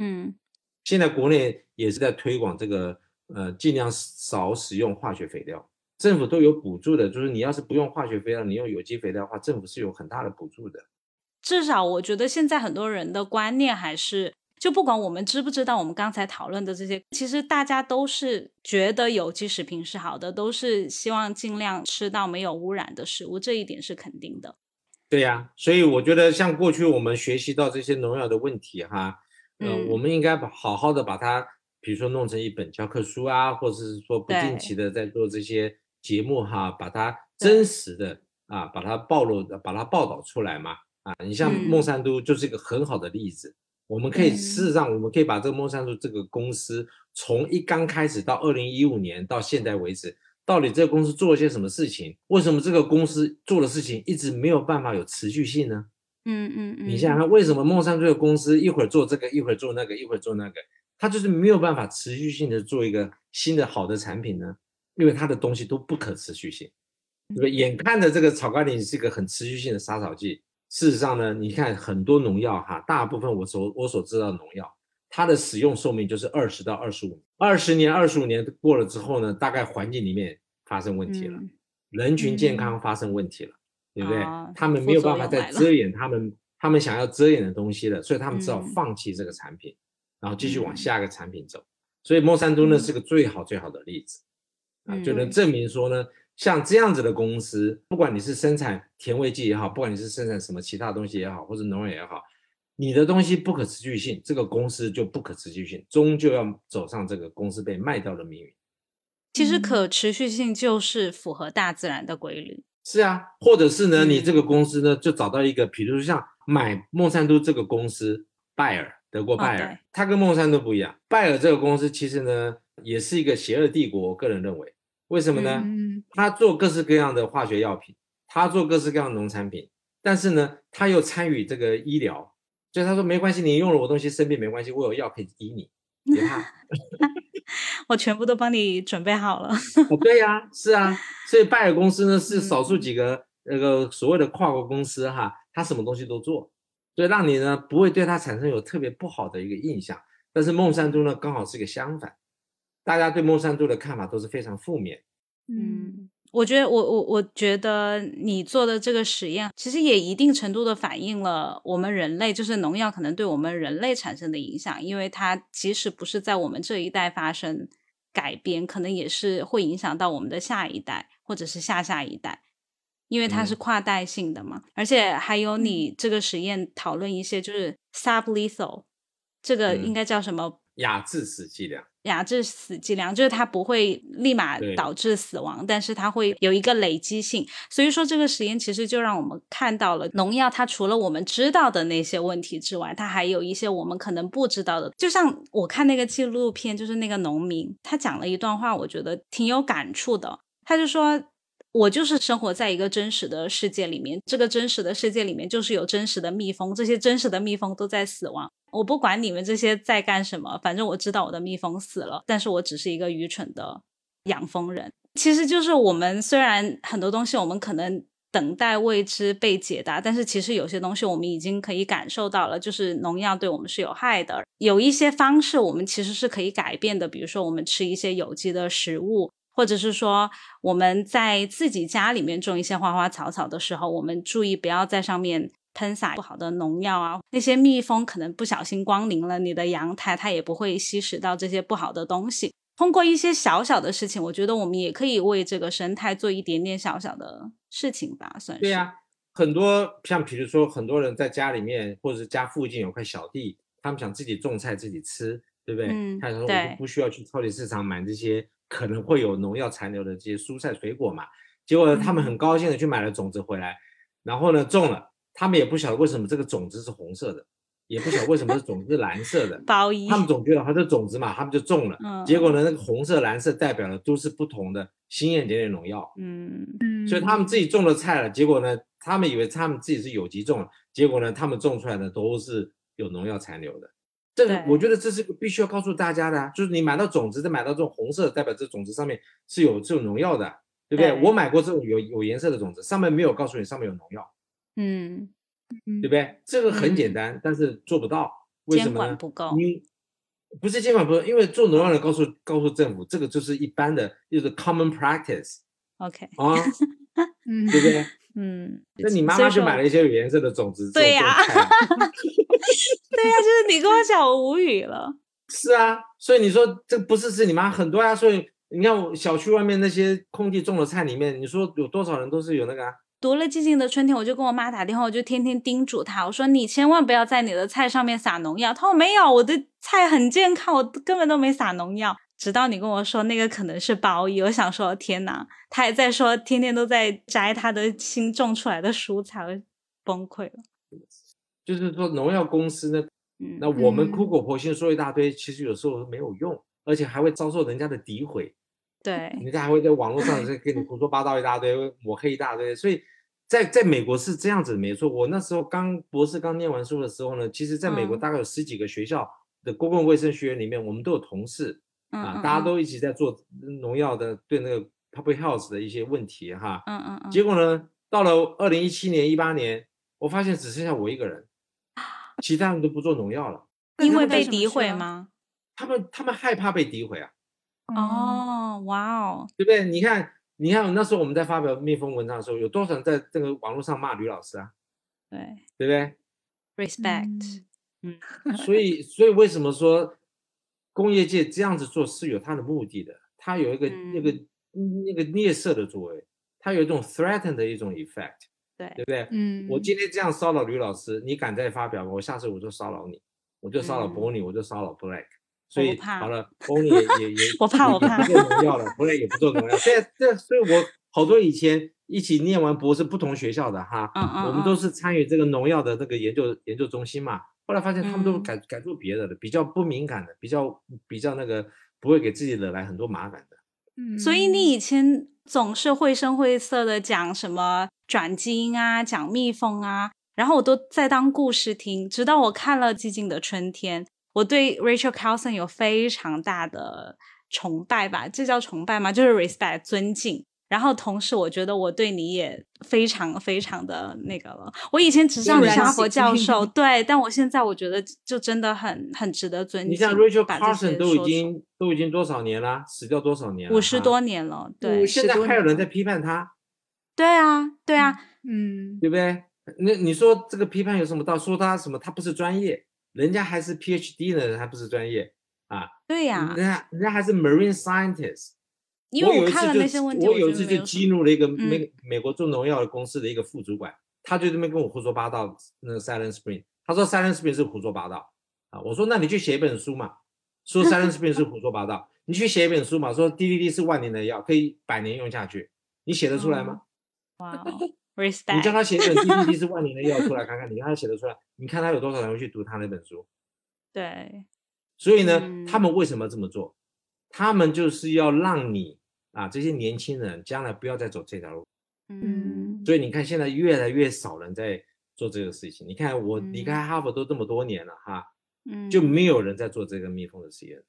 嗯，现在国内也是在推广这个，呃，尽量少使用化学肥料。政府都有补助的，就是你要是不用化学肥料，你用有机肥料的话，政府是有很大的补助的。至少我觉得现在很多人的观念还是，就不管我们知不知道我们刚才讨论的这些，其实大家都是觉得有机食品是好的，都是希望尽量吃到没有污染的食物，这一点是肯定的。对呀，所以我觉得像过去我们学习到这些农药的问题哈，呃，嗯我们应该把好好的把它比如说弄成一本教科书啊，或者是说不定期的在做这些节目哈，把它真实的啊，把它暴露的，把它报道出来嘛。啊，你像孟山都就是一个很好的例子。我们可以事实上，我们可以把这个梦山都这个公司从一刚开始到二零一五年到现在为止。到底这个公司做了些什么事情？为什么这个公司做的事情一直没有办法有持续性呢？嗯嗯嗯。你想想看，为什么梦山这个公司一会儿做这个，一会儿做那个，一会儿做那个，它就是没有办法持续性的做一个新的好的产品呢？因为它的东西都不可持续性，对不对？眼看着这个草甘膦是一个很持续性的杀草剂，事实上呢，你看很多农药哈，大部分我所我所知道的农药。它的使用寿命就是二十到二十五年，二十年、二十五年过了之后呢，大概环境里面发生问题了，人群健康发生问题了，对不对？他们没有办法再遮掩他们他们想要遮掩的东西了，所以他们只好放弃这个产品，然后继续往下一个产品走。所以莫山都呢是个最好最好的例子啊，就能证明说呢，像这样子的公司，不管你是生产甜味剂也好，不管你是生产什么其他东西也好，或者农药也好。你的东西不可持续性，这个公司就不可持续性，终究要走上这个公司被卖掉的命运。其实可持续性就是符合大自然的规律。是啊，或者是呢，你这个公司呢，就找到一个，比如说像买孟山都这个公司，拜耳，德国拜耳，它跟孟山都不一样。拜耳这个公司其实呢，也是一个邪恶帝国。我个人认为，为什么呢？他做各式各样的化学药品，他做各式各样的农产品，但是呢，他又参与这个医疗。所以他说没关系，你用了我东西生病没关系，我有药可以医你，别怕，我全部都帮你准备好了。哦，对呀，是啊，所以拜耳公司呢是少数几个那个所谓的跨国公司哈，他什么东西都做，所以让你呢不会对他产生有特别不好的一个印象。但是孟山都呢刚好是个相反，大家对孟山都的看法都是非常负面。嗯。我觉得我我我觉得你做的这个实验，其实也一定程度的反映了我们人类，就是农药可能对我们人类产生的影响，因为它即使不是在我们这一代发生改变，可能也是会影响到我们的下一代或者是下下一代，因为它是跨代性的嘛。而且还有你这个实验讨论一些就是 sublethal，这个应该叫什么？亚致死剂量。亚致死剂量就是它不会立马导致死亡，但是它会有一个累积性。所以说这个实验其实就让我们看到了农药，它除了我们知道的那些问题之外，它还有一些我们可能不知道的。就像我看那个纪录片，就是那个农民，他讲了一段话，我觉得挺有感触的。他就说。我就是生活在一个真实的世界里面，这个真实的世界里面就是有真实的蜜蜂，这些真实的蜜蜂都在死亡。我不管你们这些在干什么，反正我知道我的蜜蜂死了，但是我只是一个愚蠢的养蜂人。其实就是我们虽然很多东西我们可能等待未知被解答，但是其实有些东西我们已经可以感受到了，就是农药对我们是有害的。有一些方式我们其实是可以改变的，比如说我们吃一些有机的食物。或者是说，我们在自己家里面种一些花花草草的时候，我们注意不要在上面喷洒不好的农药啊。那些蜜蜂可能不小心光临了你的阳台，它也不会吸食到这些不好的东西。通过一些小小的事情，我觉得我们也可以为这个生态做一点点小小的事情吧，算是。对呀，很多像比如说，很多人在家里面或者是家附近有块小地，他们想自己种菜自己吃，对不对？嗯，他说我们不需要去超级市场买这些。可能会有农药残留的这些蔬菜水果嘛？结果他们很高兴的去买了种子回来，然后呢种了，他们也不晓得为什么这个种子是红色的，也不晓得为什么是种子是蓝色的。包衣。他们总觉得它是种子嘛，他们就种了。嗯。结果呢，那个红色、蓝色代表的都是不同的新验点点农药。嗯嗯。所以他们自己种了菜了，结果呢，他们以为他们自己是有机种了，结果呢，他们种出来的都是有农药残留的。这个我觉得这是必须要告诉大家的，就是你买到种子，再买到这种红色，代表这种子上面是有这种农药的，对不对？我买过这种有有颜色的种子，上面没有告诉你上面有农药，嗯，对不对？这个很简单，但是做不到，为什么呢？不够。你不是监管不够，因为做农药的告诉告诉政府，这个就是一般的，就是 common practice。OK 啊，嗯对不对？嗯，那你妈妈去买了一些有颜色的种子，对呀。对呀，就是你跟我讲，我无语了。是啊，所以你说这不是是你妈很多呀？所以你看我，小区外面那些空地种的菜里面，你说有多少人都是有那个读了《寂静的春天》，我就跟我妈打电话，我就天天叮嘱她，我说你千万不要在你的菜上面撒农药。她说没有，我的菜很健康，我根本都没撒农药。直到你跟我说那个可能是褒义，我想说天哪，她还在说天天都在摘她的新种出来的蔬菜，我崩溃了。就是说农药公司呢，那我们苦口婆心说一大堆，其实有时候没有用，而且还会遭受人家的诋毁。对，人家还会在网络上在跟你胡说八道一大堆，抹黑一大堆。所以在在美国是这样子，没错。我那时候刚博士刚念完书的时候呢，其实在美国大概有十几个学校的公共卫生学院里面，我们都有同事。啊，大家都一起在做农药的对那个 public health 的一些问题哈，嗯嗯嗯。结果呢，到了二零一七年、一八年，我发现只剩下我一个人，其他人都不做农药了。因为被诋毁吗？他们他们害怕被诋毁啊。哦，哇哦，对不对？你看，你看那时候我们在发表蜜蜂文章的时候，有多少人在这个网络上骂吕老师啊？对，对不对？Respect，嗯。所以，所以为什么说？工业界这样子做是有它的目的的，它有一个那个那个猎色的作为，它有一种 threaten 的一种 effect，对对不对？嗯，我今天这样骚扰吕老师，你敢再发表吗？我下次我就骚扰你，我就骚扰 Bonnie，我就骚扰 Black，所以好了，Bonnie 也也也我怕我怕不做农药了，Black 也不做农药，现在这所以，我好多以前一起念完博士不同学校的哈，嗯嗯，我们都是参与这个农药的这个研究研究中心嘛。后来发现他们都改改做别的了，比较不敏感的，比较比较那个不会给自己惹来很多麻烦的。嗯，所以你以前总是绘声绘色的讲什么转基因啊，讲蜜蜂啊，然后我都在当故事听，直到我看了《寂静的春天》，我对 Rachel Carson 有非常大的崇拜吧，这叫崇拜吗？就是 respect 尊敬。然后同时，我觉得我对你也非常非常的那个了。我以前只知道你是哈佛教授，对，但我现在我觉得就真的很很值得尊敬。你像 Rachel Carson 都已经都已经多少年了，死掉多少年了？五十多年了。对，现在还有人在批判他。对啊，对啊，嗯，对不对？那你说这个批判有什么道理？说他什么？他不是专业，人家还是 PhD 呢人，还不是专业啊？对呀，人家人家还是 Marine Scientist。因为我看了那些问题，我有一次就激怒了一个美美国做农药的公司的一个副主管，他就这边跟我胡说八道。那个 Silent Spring，他说 Silent Spring 是胡说八道啊。我说那你去写一本书嘛，说 Silent Spring 是胡说八道，你去写一本书嘛，说 DDT 是万年的药，可以百年用下去，你写得出来吗？哇，respect！你叫他写一本 DDT 是万年的药出来看看，你看他写得出来？你看他有多少人会去读他那本书？对，所以呢，他们为什么这么做？他们就是要让你。啊，这些年轻人将来不要再走这条路。嗯，所以你看，现在越来越少人在做这个事情。你看，我离开哈佛都这么多年了，哈，嗯，就没有人在做这个蜜蜂的实验。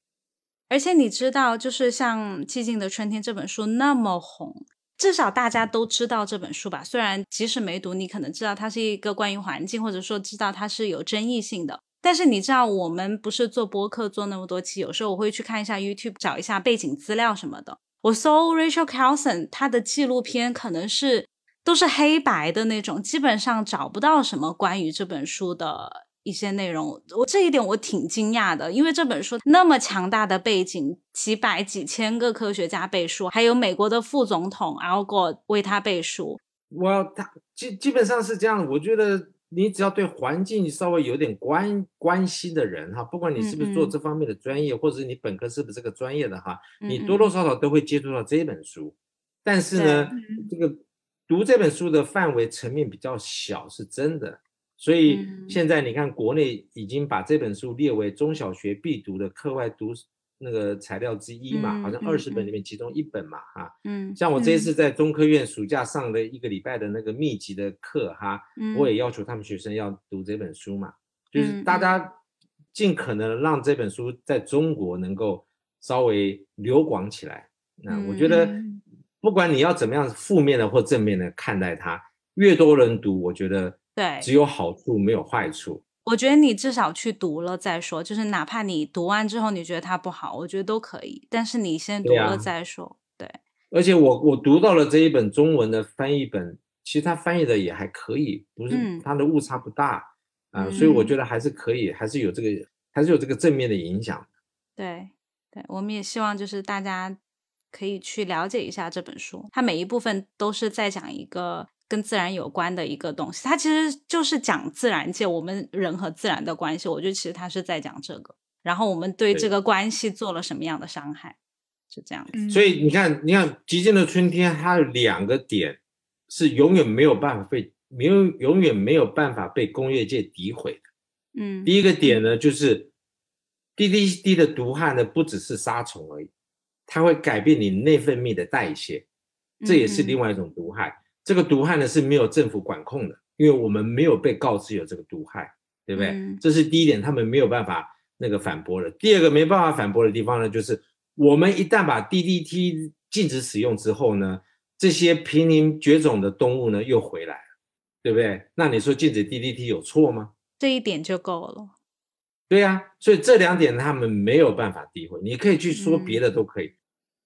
而且你知道，就是像《寂静的春天》这本书那么红，至少大家都知道这本书吧？虽然即使没读，你可能知道它是一个关于环境，或者说知道它是有争议性的。但是你知道，我们不是做播客做那么多期，有时候我会去看一下 YouTube，找一下背景资料什么的。我搜 Rachel Carson，他的纪录片可能是都是黑白的那种，基本上找不到什么关于这本书的一些内容。我这一点我挺惊讶的，因为这本书那么强大的背景，几百几千个科学家背书，还有美国的副总统 Al Gore 为他背书。我他基基本上是这样，我觉得。你只要对环境稍微有点关关心的人哈，不管你是不是做这方面的专业，或者是你本科是不是这个专业的哈，你多多少少都会接触到这本书。但是呢，这个读这本书的范围层面比较小，是真的。所以现在你看，国内已经把这本书列为中小学必读的课外读。那个材料之一嘛，好像二十本里面其中一本嘛，哈，嗯，像我这一次在中科院暑假上的一个礼拜的那个密集的课，哈，我也要求他们学生要读这本书嘛，就是大家尽可能让这本书在中国能够稍微流广起来。那我觉得，不管你要怎么样负面的或正面的看待它，越多人读，我觉得对，只有好处没有坏处。我觉得你至少去读了再说，就是哪怕你读完之后你觉得它不好，我觉得都可以。但是你先读了再说。对。而且我我读到了这一本中文的翻译本，其实它翻译的也还可以，不是它的误差不大啊，所以我觉得还是可以，还是有这个还是有这个正面的影响。对对，我们也希望就是大家可以去了解一下这本书，它每一部分都是在讲一个。跟自然有关的一个东西，它其实就是讲自然界我们人和自然的关系。我觉得其实它是在讲这个，然后我们对这个关系做了什么样的伤害，是这样子。所以你看，你看《极静的春天》，它有两个点是永远没有办法被没有永远没有办法被工业界诋毁的。嗯，第一个点呢，就是 DDT 的毒害呢，不只是杀虫而已，它会改变你内分泌的代谢，这也是另外一种毒害。这个毒害呢是没有政府管控的，因为我们没有被告知有这个毒害，对不对？这是第一点，他们没有办法那个反驳的。第二个没办法反驳的地方呢，就是我们一旦把 DDT 禁止使用之后呢，这些濒临绝种的动物呢又回来了，对不对？那你说禁止 DDT 有错吗？这一点就够了。对呀，所以这两点他们没有办法诋毁。你可以去说别的都可以，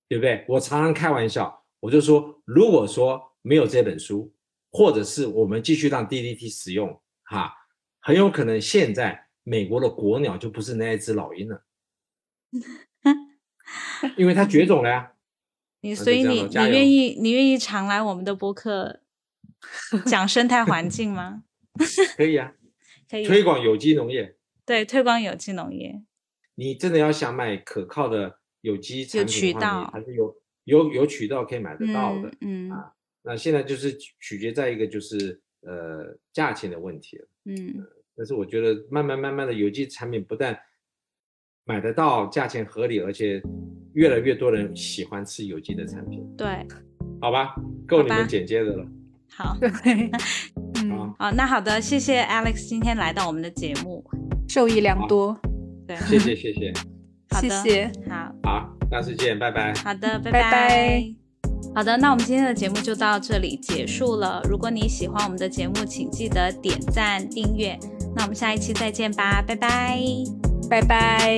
对不对？我常常开玩笑，我就说，如果说没有这本书，或者是我们继续让 DDT 使用，哈，很有可能现在美国的国鸟就不是那一只老鹰了，因为它绝种了呀。你所以你你愿意你愿意常来我们的播客讲生态环境吗？可以啊。可以推广有机农业，对，推广有机农业。你真的要想买可靠的有机产品的话，还是有有有渠道可以买得到的。嗯啊，那现在就是取决在一个就是呃价钱的问题了。嗯，但是我觉得慢慢慢慢的有机产品不但买得到，价钱合理，而且越来越多人喜欢吃有机的产品。对，好吧，够你们简介的了。好，嗯，好，那好的，谢谢 Alex 今天来到我们的节目，受益良多。对，谢谢谢谢，谢谢，好，好，下次见，拜拜。好的，拜拜。好的，那我们今天的节目就到这里结束了。如果你喜欢我们的节目，请记得点赞订阅。那我们下一期再见吧，拜拜，拜拜。